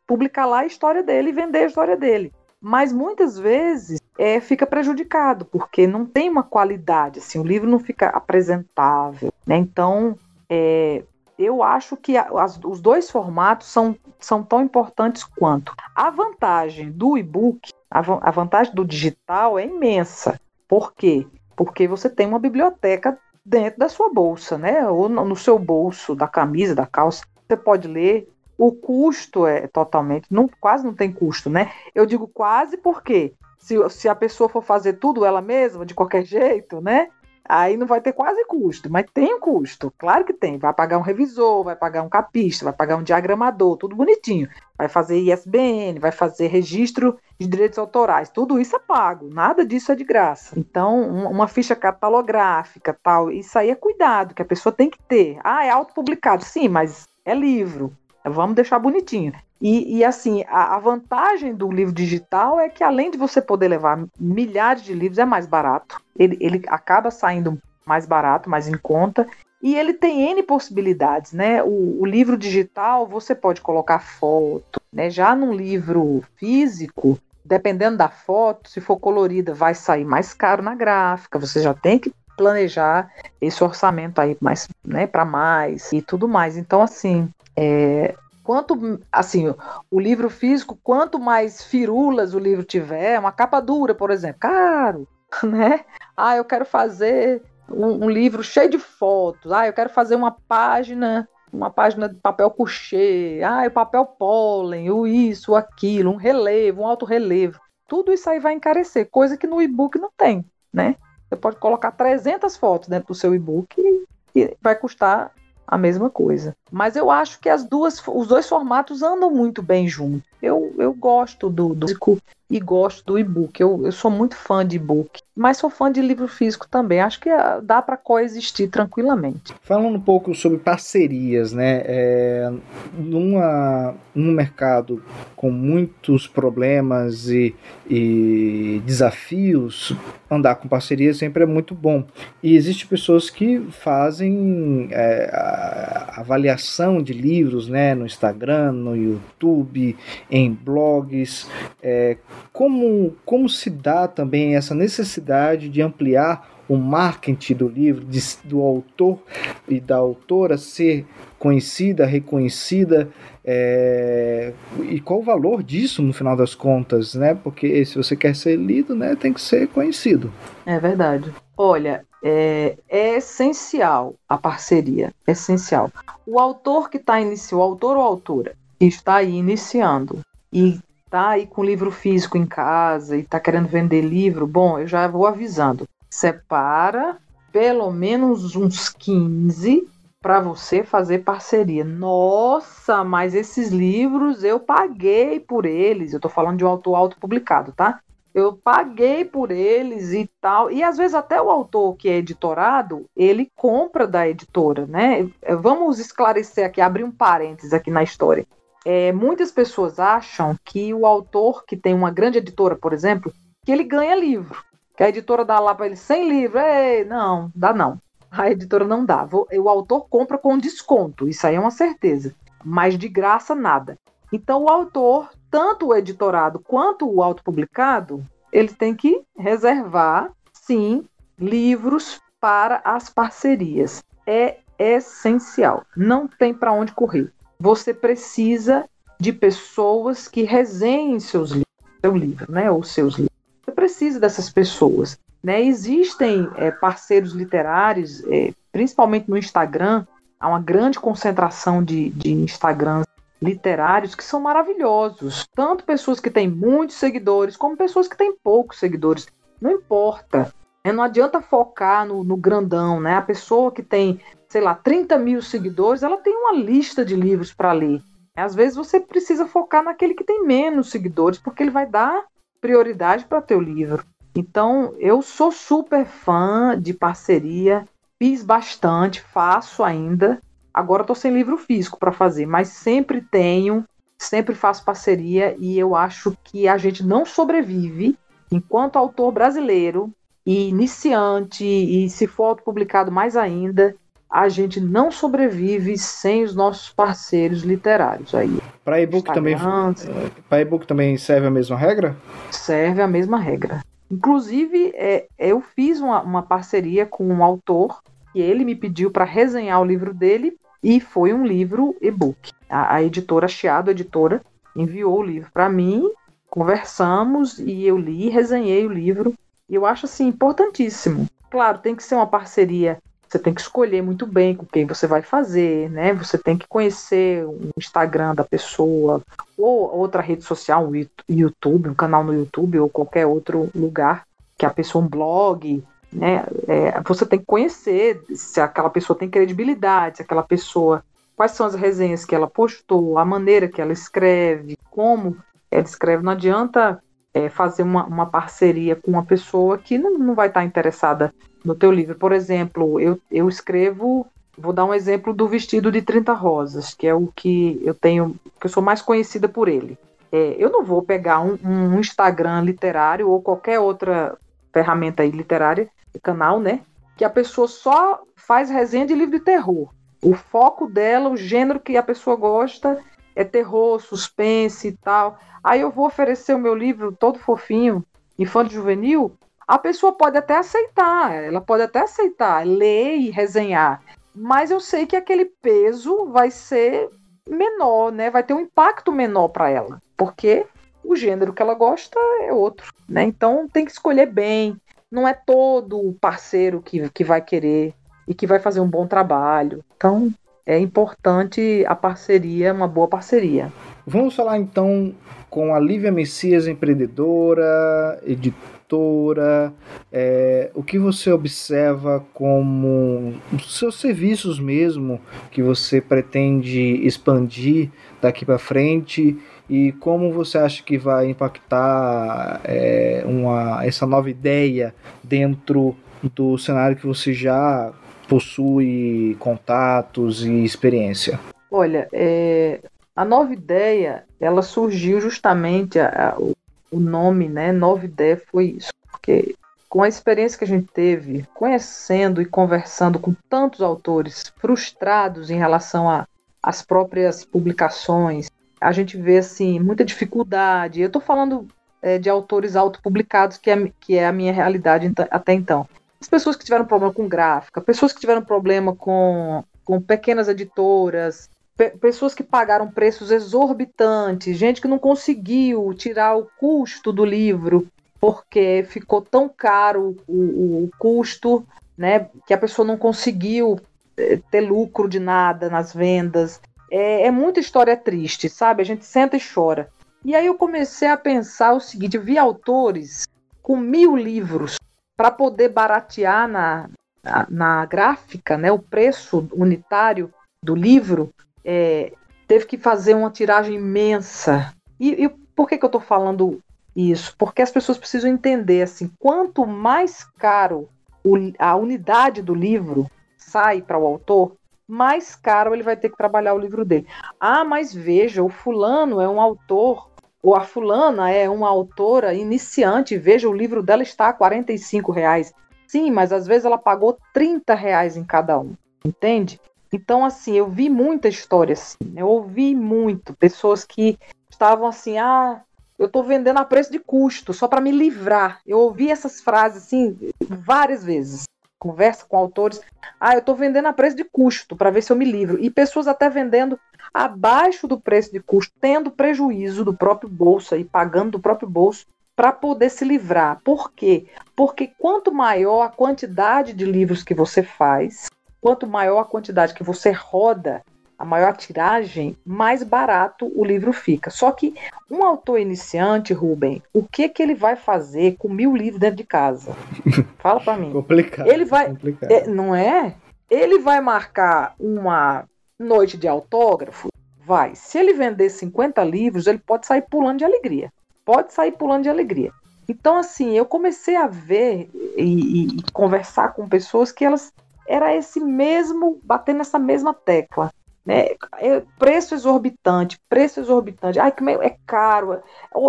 publicar lá a história dele e vender a história dele. Mas muitas vezes é, fica prejudicado, porque não tem uma qualidade, assim, o livro não fica apresentável. Né? Então, é, eu acho que as, os dois formatos são, são tão importantes quanto. A vantagem do e-book, a, a vantagem do digital é imensa. Por quê? Porque você tem uma biblioteca dentro da sua bolsa, né? Ou no seu bolso, da camisa, da calça. Você pode ler. O custo é totalmente, não, quase não tem custo, né? Eu digo quase porque se, se a pessoa for fazer tudo ela mesma, de qualquer jeito, né? Aí não vai ter quase custo, mas tem um custo, claro que tem. Vai pagar um revisor, vai pagar um capista, vai pagar um diagramador, tudo bonitinho. Vai fazer ISBN, vai fazer registro de direitos autorais, tudo isso é pago, nada disso é de graça. Então, uma ficha catalográfica, tal, isso aí é cuidado que a pessoa tem que ter. Ah, é autopublicado, sim, mas é livro. Vamos deixar bonitinho. E, e assim, a, a, vantagem do livro digital é que além de você poder levar milhares de livros, é mais barato. Ele, ele acaba saindo mais barato, mais em conta. E ele tem N possibilidades, né? O, o, livro digital você pode colocar foto, né? Já num livro físico, dependendo da foto, se for colorida, vai sair mais caro na gráfica. Você já tem que planejar esse orçamento aí mais, né, para mais e tudo mais. Então, assim, é, quanto assim o livro físico quanto mais firulas o livro tiver uma capa dura por exemplo caro né ah eu quero fazer um, um, livro cheio de fotos ah eu quero fazer uma página uma página de papel couché, ah, o papel pólen, o isso, o aquilo, um relevo, um alto relevo. Tudo isso aí vai encarecer, coisa que no e-book não tem, né? Você pode colocar 300 fotos dentro do seu e-book e, e vai custar a mesma coisa. Mas eu acho que as duas, os dois formatos andam muito bem juntos. Eu, eu gosto do, do e gosto do e-book. Eu, eu sou muito fã de e-book, mas sou fã de livro físico também. Acho que ah, dá para coexistir tranquilamente. Falando um pouco sobre parcerias, né? É, numa, num mercado com muitos problemas e, e desafios, andar com parcerias sempre é muito bom. E existem pessoas que fazem é, a avaliação de livros né, no Instagram, no YouTube, em blogs. É, como, como se dá também essa necessidade de ampliar o marketing do livro, de, do autor e da autora ser conhecida, reconhecida, é, e qual o valor disso no final das contas, né? Porque se você quer ser lido, né, tem que ser conhecido. É verdade. Olha, é, é essencial a parceria, é essencial. O autor que está iniciando, o autor ou autora que está aí iniciando e está aí com livro físico em casa e está querendo vender livro, bom, eu já vou avisando. Separa pelo menos uns 15 para você fazer parceria. Nossa, mas esses livros eu paguei por eles. Eu estou falando de um autor autopublicado, tá? Eu paguei por eles e tal. E às vezes até o autor que é editorado, ele compra da editora, né? Vamos esclarecer aqui, abrir um parênteses aqui na história. É, muitas pessoas acham que o autor que tem uma grande editora, por exemplo, que ele ganha livro. Que a editora dá lá para ele 100 livros. Ei, não, dá não. A editora não dá. O autor compra com desconto, isso aí é uma certeza. Mas de graça, nada. Então, o autor, tanto o editorado quanto o autopublicado, ele tem que reservar, sim, livros para as parcerias. É essencial. Não tem para onde correr você precisa de pessoas que resenhem seus livros, seu livro, né, ou seus livros. Você precisa dessas pessoas. Né? Existem é, parceiros literários, é, principalmente no Instagram, há uma grande concentração de, de Instagrams literários que são maravilhosos. Tanto pessoas que têm muitos seguidores, como pessoas que têm poucos seguidores. Não importa. Né? Não adianta focar no, no grandão, né? A pessoa que tem sei lá, 30 mil seguidores, ela tem uma lista de livros para ler. Às vezes você precisa focar naquele que tem menos seguidores, porque ele vai dar prioridade para teu livro. Então, eu sou super fã de parceria, fiz bastante, faço ainda. Agora estou sem livro físico para fazer, mas sempre tenho, sempre faço parceria e eu acho que a gente não sobrevive enquanto autor brasileiro e iniciante e se for autopublicado mais ainda, a gente não sobrevive sem os nossos parceiros literários aí. Para e-book também, eh, para e-book também serve a mesma regra? Serve a mesma regra. Inclusive, é, eu fiz uma, uma parceria com um autor e ele me pediu para resenhar o livro dele e foi um livro e-book. A, a editora Chiado Editora enviou o livro para mim, conversamos e eu li, resenhei o livro. E eu acho assim importantíssimo. Claro, tem que ser uma parceria você tem que escolher muito bem com quem você vai fazer, né? Você tem que conhecer o Instagram da pessoa, ou outra rede social, um YouTube, um canal no YouTube, ou qualquer outro lugar que a pessoa, um blog, né? É, você tem que conhecer se aquela pessoa tem credibilidade, se aquela pessoa. Quais são as resenhas que ela postou, a maneira que ela escreve, como ela escreve. Não adianta é, fazer uma, uma parceria com uma pessoa que não, não vai estar interessada no teu livro. Por exemplo, eu, eu escrevo, vou dar um exemplo do vestido de 30 rosas, que é o que eu tenho, que eu sou mais conhecida por ele. É, eu não vou pegar um, um, Instagram literário ou qualquer outra ferramenta literária, canal, né? Que a pessoa só faz resenha de livro de terror. O foco dela, o gênero que a pessoa gosta é terror, suspense e tal. Aí eu vou oferecer o meu livro todo fofinho, infanto juvenil, a pessoa pode até aceitar, ela pode até aceitar, ler e resenhar, mas eu sei que aquele peso vai ser menor, né? Vai ter um impacto menor para ela, porque o gênero que ela gosta é outro, né? Então tem que escolher bem. Não é todo o parceiro que, que vai querer e que vai fazer um bom trabalho. Então é importante a parceria, uma boa parceria. Vamos falar então com a Lívia Messias, empreendedora, editora, é, o que você observa como os seus serviços mesmo que você pretende expandir daqui para frente e como você acha que vai impactar é, uma, essa nova ideia dentro do cenário que você já possui contatos e experiência? Olha, é, a nova ideia ela surgiu justamente a, a, o nome, né? Nova ideia foi isso, porque com a experiência que a gente teve, conhecendo e conversando com tantos autores frustrados em relação às próprias publicações, a gente vê assim muita dificuldade. Eu estou falando é, de autores autopublicados, que é, que é a minha realidade até então. As pessoas que tiveram problema com gráfica, pessoas que tiveram problema com, com pequenas editoras, pe pessoas que pagaram preços exorbitantes, gente que não conseguiu tirar o custo do livro porque ficou tão caro o, o, o custo, né, que a pessoa não conseguiu é, ter lucro de nada nas vendas. É, é muita história triste, sabe? A gente senta e chora. E aí eu comecei a pensar o seguinte: vi autores com mil livros para poder baratear na, na, na, gráfica, né, o preço unitário do livro, é, teve que fazer uma tiragem imensa. E, e por que, que eu estou falando isso? Porque as pessoas precisam entender assim, quanto mais caro o, a unidade do livro sai para o autor, mais caro ele vai ter que trabalhar o livro dele. Ah, mas veja, o fulano é um autor, ou a fulana é uma autora iniciante, veja, o livro dela está a 45 reais. Sim, mas às vezes ela pagou 30 reais em cada um, entende? Então, assim, eu vi muita história assim, né? eu ouvi muito, pessoas que estavam assim, ah, eu estou vendendo a preço de custo, só para me livrar. Eu ouvi essas frases assim várias vezes conversa com autores. Ah, eu estou vendendo a preço de custo para ver se eu me livro. E pessoas até vendendo abaixo do preço de custo, tendo prejuízo do próprio bolso e pagando do próprio bolso para poder se livrar. Por quê? Porque quanto maior a quantidade de livros que você faz, quanto maior a quantidade que você roda a maior tiragem, mais barato o livro fica. Só que um autor iniciante, Rubem, o que que ele vai fazer com mil livros dentro de casa? Fala para mim. complicado. Ele vai, complicado. É, não é? Ele vai marcar uma noite de autógrafo? Vai. Se ele vender 50 livros, ele pode sair pulando de alegria. Pode sair pulando de alegria. Então, assim, eu comecei a ver e, e, e conversar com pessoas que elas era esse mesmo, bater nessa mesma tecla. Né? É preço exorbitante, preço exorbitante. Ai, como é, caro, é,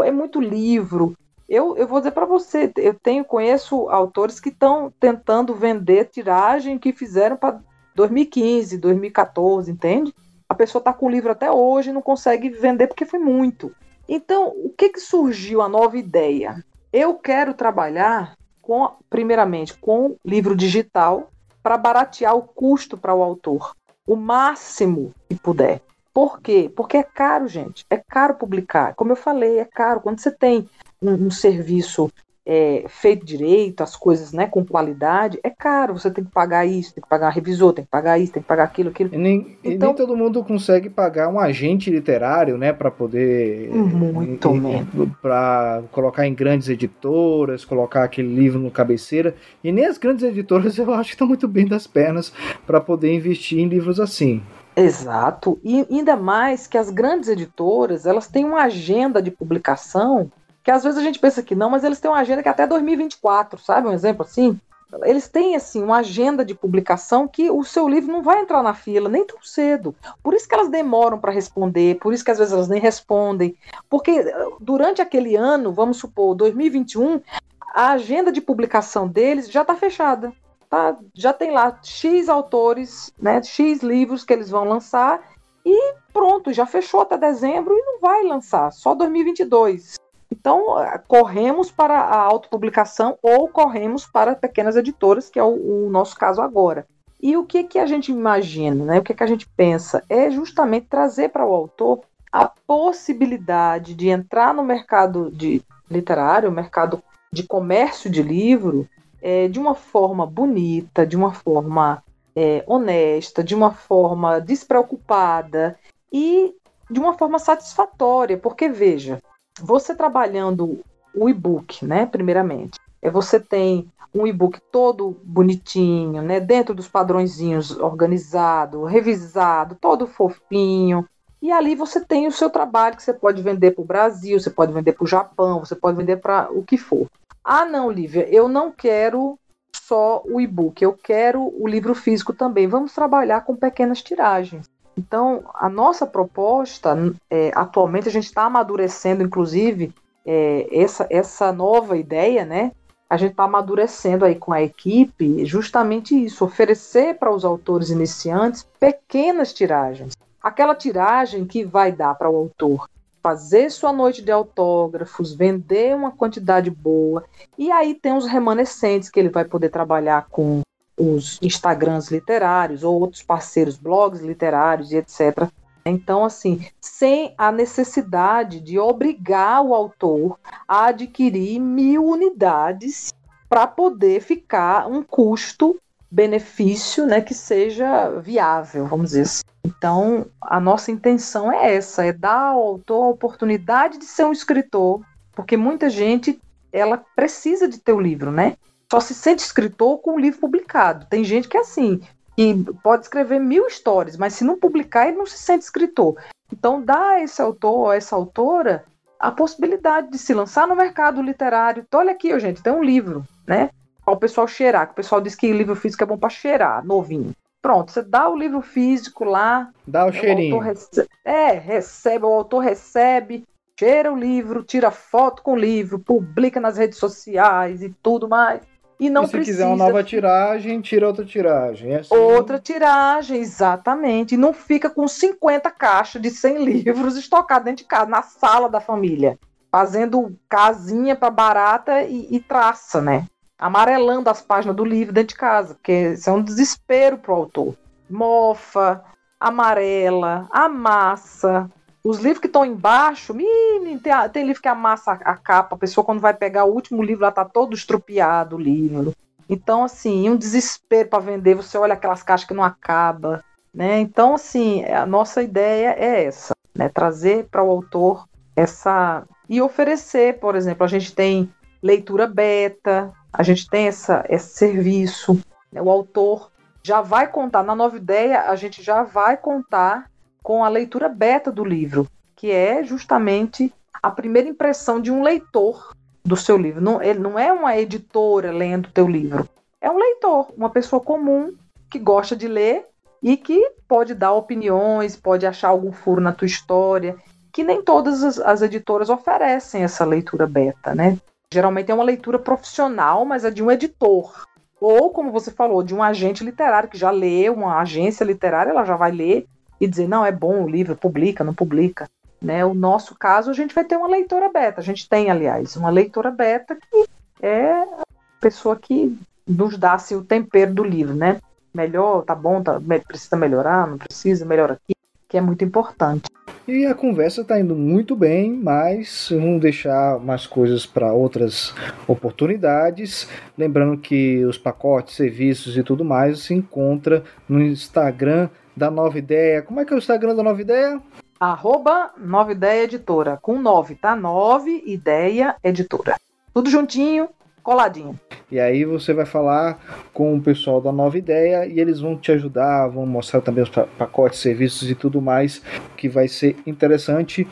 é muito livro. Eu, eu vou dizer para você, eu tenho conheço autores que estão tentando vender tiragem que fizeram para 2015, 2014, entende? A pessoa está com o livro até hoje e não consegue vender porque foi muito. Então, o que, que surgiu a nova ideia? Eu quero trabalhar com, primeiramente, com livro digital para baratear o custo para o autor o máximo que puder. Por quê? Porque é caro, gente. É caro publicar. Como eu falei, é caro. Quando você tem um, um serviço é, feito direito, as coisas né, com qualidade, é caro. Você tem que pagar isso, tem que pagar revisor, tem que pagar isso, tem que pagar aquilo, aquilo. E nem, então, e nem todo mundo consegue pagar um agente literário, né, para poder muito para colocar em grandes editoras, colocar aquele livro no cabeceira. E nem as grandes editoras eu acho que estão muito bem das pernas para poder investir em livros assim. Exato, e ainda mais que as grandes editoras elas têm uma agenda de publicação que às vezes a gente pensa que não, mas eles têm uma agenda que é até 2024, sabe? Um exemplo assim. Eles têm assim uma agenda de publicação que o seu livro não vai entrar na fila nem tão cedo. Por isso que elas demoram para responder, por isso que às vezes elas nem respondem, porque eh, durante aquele ano, vamos supor, 2021, a agenda de publicação deles já está fechada. Tá? Já tem lá X autores, né, X livros que eles vão lançar e pronto, já fechou até dezembro e não vai lançar, só 2022. Então, corremos para a autopublicação ou corremos para pequenas editoras, que é o, o nosso caso agora. E o que, que a gente imagina, né? o que, que a gente pensa? É justamente trazer para o autor a possibilidade de entrar no mercado de literário, mercado de comércio de livro, é, de uma forma bonita, de uma forma é, honesta, de uma forma despreocupada e de uma forma satisfatória, porque veja, você trabalhando o e-book, né, primeiramente, é você tem um e-book todo bonitinho, né, dentro dos padrõezinhos, organizado, revisado, todo fofinho. E ali você tem o seu trabalho que você pode vender para o Brasil, você pode vender para o Japão, você pode vender para o que for. Ah, não, Lívia, eu não quero só o e-book, eu quero o livro físico também. Vamos trabalhar com pequenas tiragens. Então, a nossa proposta, é, atualmente, a gente está amadurecendo, inclusive, é, essa, essa nova ideia, né? A gente está amadurecendo aí com a equipe justamente isso, oferecer para os autores iniciantes pequenas tiragens. Aquela tiragem que vai dar para o autor fazer sua noite de autógrafos, vender uma quantidade boa, e aí tem os remanescentes que ele vai poder trabalhar com os Instagrams literários ou outros parceiros, blogs literários e etc. Então, assim, sem a necessidade de obrigar o autor a adquirir mil unidades para poder ficar um custo benefício né, que seja viável, vamos dizer assim. Então, a nossa intenção é essa, é dar ao autor a oportunidade de ser um escritor, porque muita gente ela precisa de ter o livro, né? Só se sente escritor com o livro publicado. Tem gente que é assim, que pode escrever mil histórias, mas se não publicar, ele não se sente escritor. Então, dá a esse autor, a essa autora, a possibilidade de se lançar no mercado literário. Então, olha aqui, gente, tem um livro, né? Para o pessoal cheirar, que o pessoal diz que livro físico é bom para cheirar, novinho. Pronto, você dá o livro físico lá. Dá o cheirinho. O é, recebe, o autor recebe, cheira o livro, tira foto com o livro, publica nas redes sociais e tudo mais. E não e se precisa. quiser uma nova tiragem, tira outra tiragem. É assim... Outra tiragem, exatamente. E não fica com 50 caixas de 100 livros estocados dentro de casa, na sala da família. Fazendo casinha para barata e, e traça, né? Amarelando as páginas do livro dentro de casa, porque isso é um desespero pro autor. Mofa, amarela, amassa, os livros que estão embaixo, tem, tem, livro que amassa a, a capa, a pessoa quando vai pegar o último livro, ela tá todo estrupiado o livro. Então, assim, um desespero para vender, você olha aquelas caixas que não acaba, né? Então, assim, a nossa ideia é essa, né? Trazer para o autor essa e oferecer, por exemplo, a gente tem leitura beta, a gente tem essa, esse serviço, né? o autor já vai contar na nova ideia, a gente já vai contar com a leitura beta do livro, que é justamente a primeira impressão de um leitor do seu livro. Não, ele não é uma editora lendo o teu livro. É um leitor, uma pessoa comum que gosta de ler e que pode dar opiniões, pode achar algum furo na tua história, que nem todas as, as editoras oferecem essa leitura beta, né? Geralmente é uma leitura profissional, mas é de um editor. Ou, como você falou, de um agente literário que já lê, uma agência literária, ela já vai ler e dizer, não, é bom o livro, publica, não publica. Né? O nosso caso, a gente vai ter uma leitora beta. A gente tem, aliás, uma leitora beta que é a pessoa que nos dá assim, o tempero do livro, né? Melhor, tá bom, tá, precisa melhorar, não precisa, melhor aqui, que é muito importante. E a conversa está indo muito bem, mas vamos deixar mais coisas para outras oportunidades. Lembrando que os pacotes, serviços e tudo mais se encontra no Instagram da Nova Ideia. Como é que é o Instagram da Nova Ideia? Arroba Nova Ideia Editora. Com nove, tá? Nove Ideia Editora. Tudo juntinho, coladinho. E aí você vai falar com o pessoal da Nova Ideia e eles vão te ajudar, vão mostrar também os pacotes, serviços e tudo mais que vai ser interessante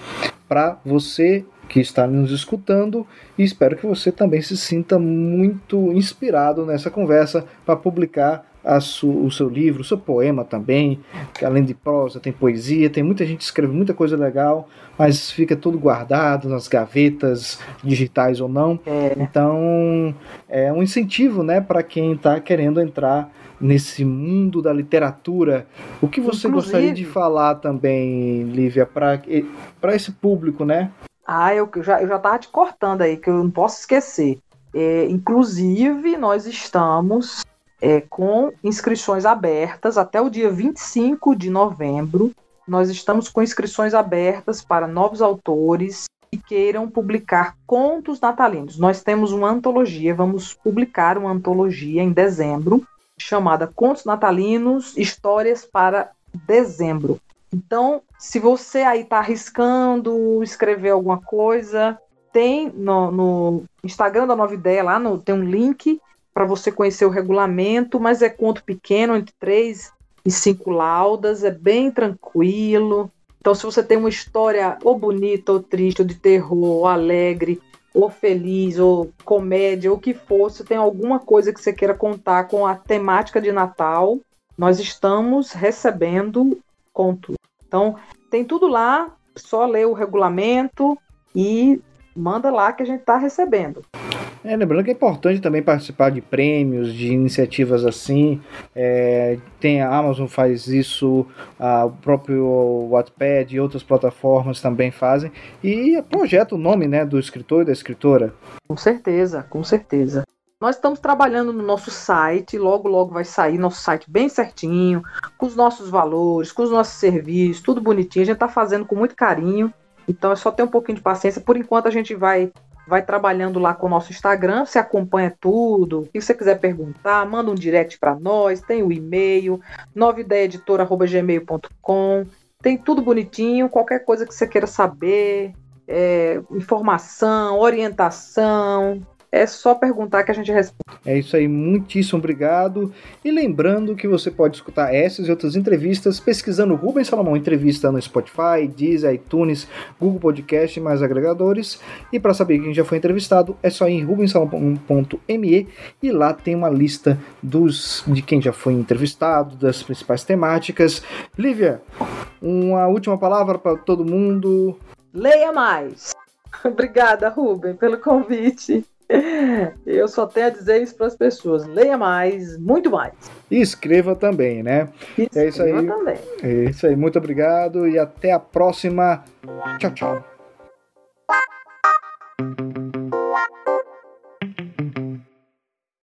para você que está nos escutando e espero que você também se sinta muito inspirado nessa conversa para publicar su, o seu livro, o seu poema também, que além de prosa tem poesia, tem muita gente que escreve muita coisa legal, mas fica tudo guardado nas gavetas digitais ou não. É. Então é um incentivo, né, para quem está querendo entrar nesse mundo da literatura. O que você Inclusive, gostaria de falar também, Lívia, para esse público, né? Ah, eu já, eu já tava te cortando aí, que eu não posso esquecer. É, inclusive, nós estamos é, com inscrições abertas até o dia 25 de novembro. Nós estamos com inscrições abertas para novos autores que queiram publicar contos natalinos. Nós temos uma antologia, vamos publicar uma antologia em dezembro chamada Contos Natalinos, Histórias para Dezembro. Então, se você aí está arriscando escrever alguma coisa, tem no, no, Instagram da Nova Ideia lá no, tem um link para você conhecer o regulamento, mas é conto pequeno, entre três e cinco laudas, é bem tranquilo. Então, se você tem uma história ou bonita, ou triste, ou de terror, ou alegre, ou feliz, ou comédia, ou o que for, se tem alguma coisa que você queira contar com a temática de Natal, nós estamos recebendo contos. Então, tem tudo lá, só ler o regulamento e manda lá que a gente está recebendo. É, lembrando que é importante também participar de prêmios, de iniciativas assim. É, tem a Amazon faz isso, a, o próprio Wattpad e outras plataformas também fazem. E projeta o nome né, do escritor e da escritora. Com certeza, com certeza. Nós estamos trabalhando no nosso site, logo logo vai sair nosso site bem certinho, com os nossos valores, com os nossos serviços, tudo bonitinho. A gente está fazendo com muito carinho. Então é só ter um pouquinho de paciência. Por enquanto a gente vai vai trabalhando lá com o nosso Instagram, você acompanha tudo. Se você quiser perguntar, manda um direct para nós, tem o e-mail, novideiaeditora.gmail.com. Tem tudo bonitinho, qualquer coisa que você queira saber, é, informação, orientação, é só perguntar que a gente responde. É isso aí, muitíssimo obrigado. E lembrando que você pode escutar essas e outras entrevistas pesquisando Rubens Salomão Entrevista no Spotify, Deezer, iTunes, Google Podcast e mais agregadores. E para saber quem já foi entrevistado, é só ir em rubensalomão.me e lá tem uma lista dos de quem já foi entrevistado, das principais temáticas. Lívia, uma última palavra para todo mundo. Leia mais. Obrigada, Rubem, pelo convite. Eu só tenho a dizer isso para as pessoas. Leia mais, muito mais. E escreva também, né? Escreva é isso aí. Também. É isso aí. Muito obrigado e até a próxima. Tchau, tchau.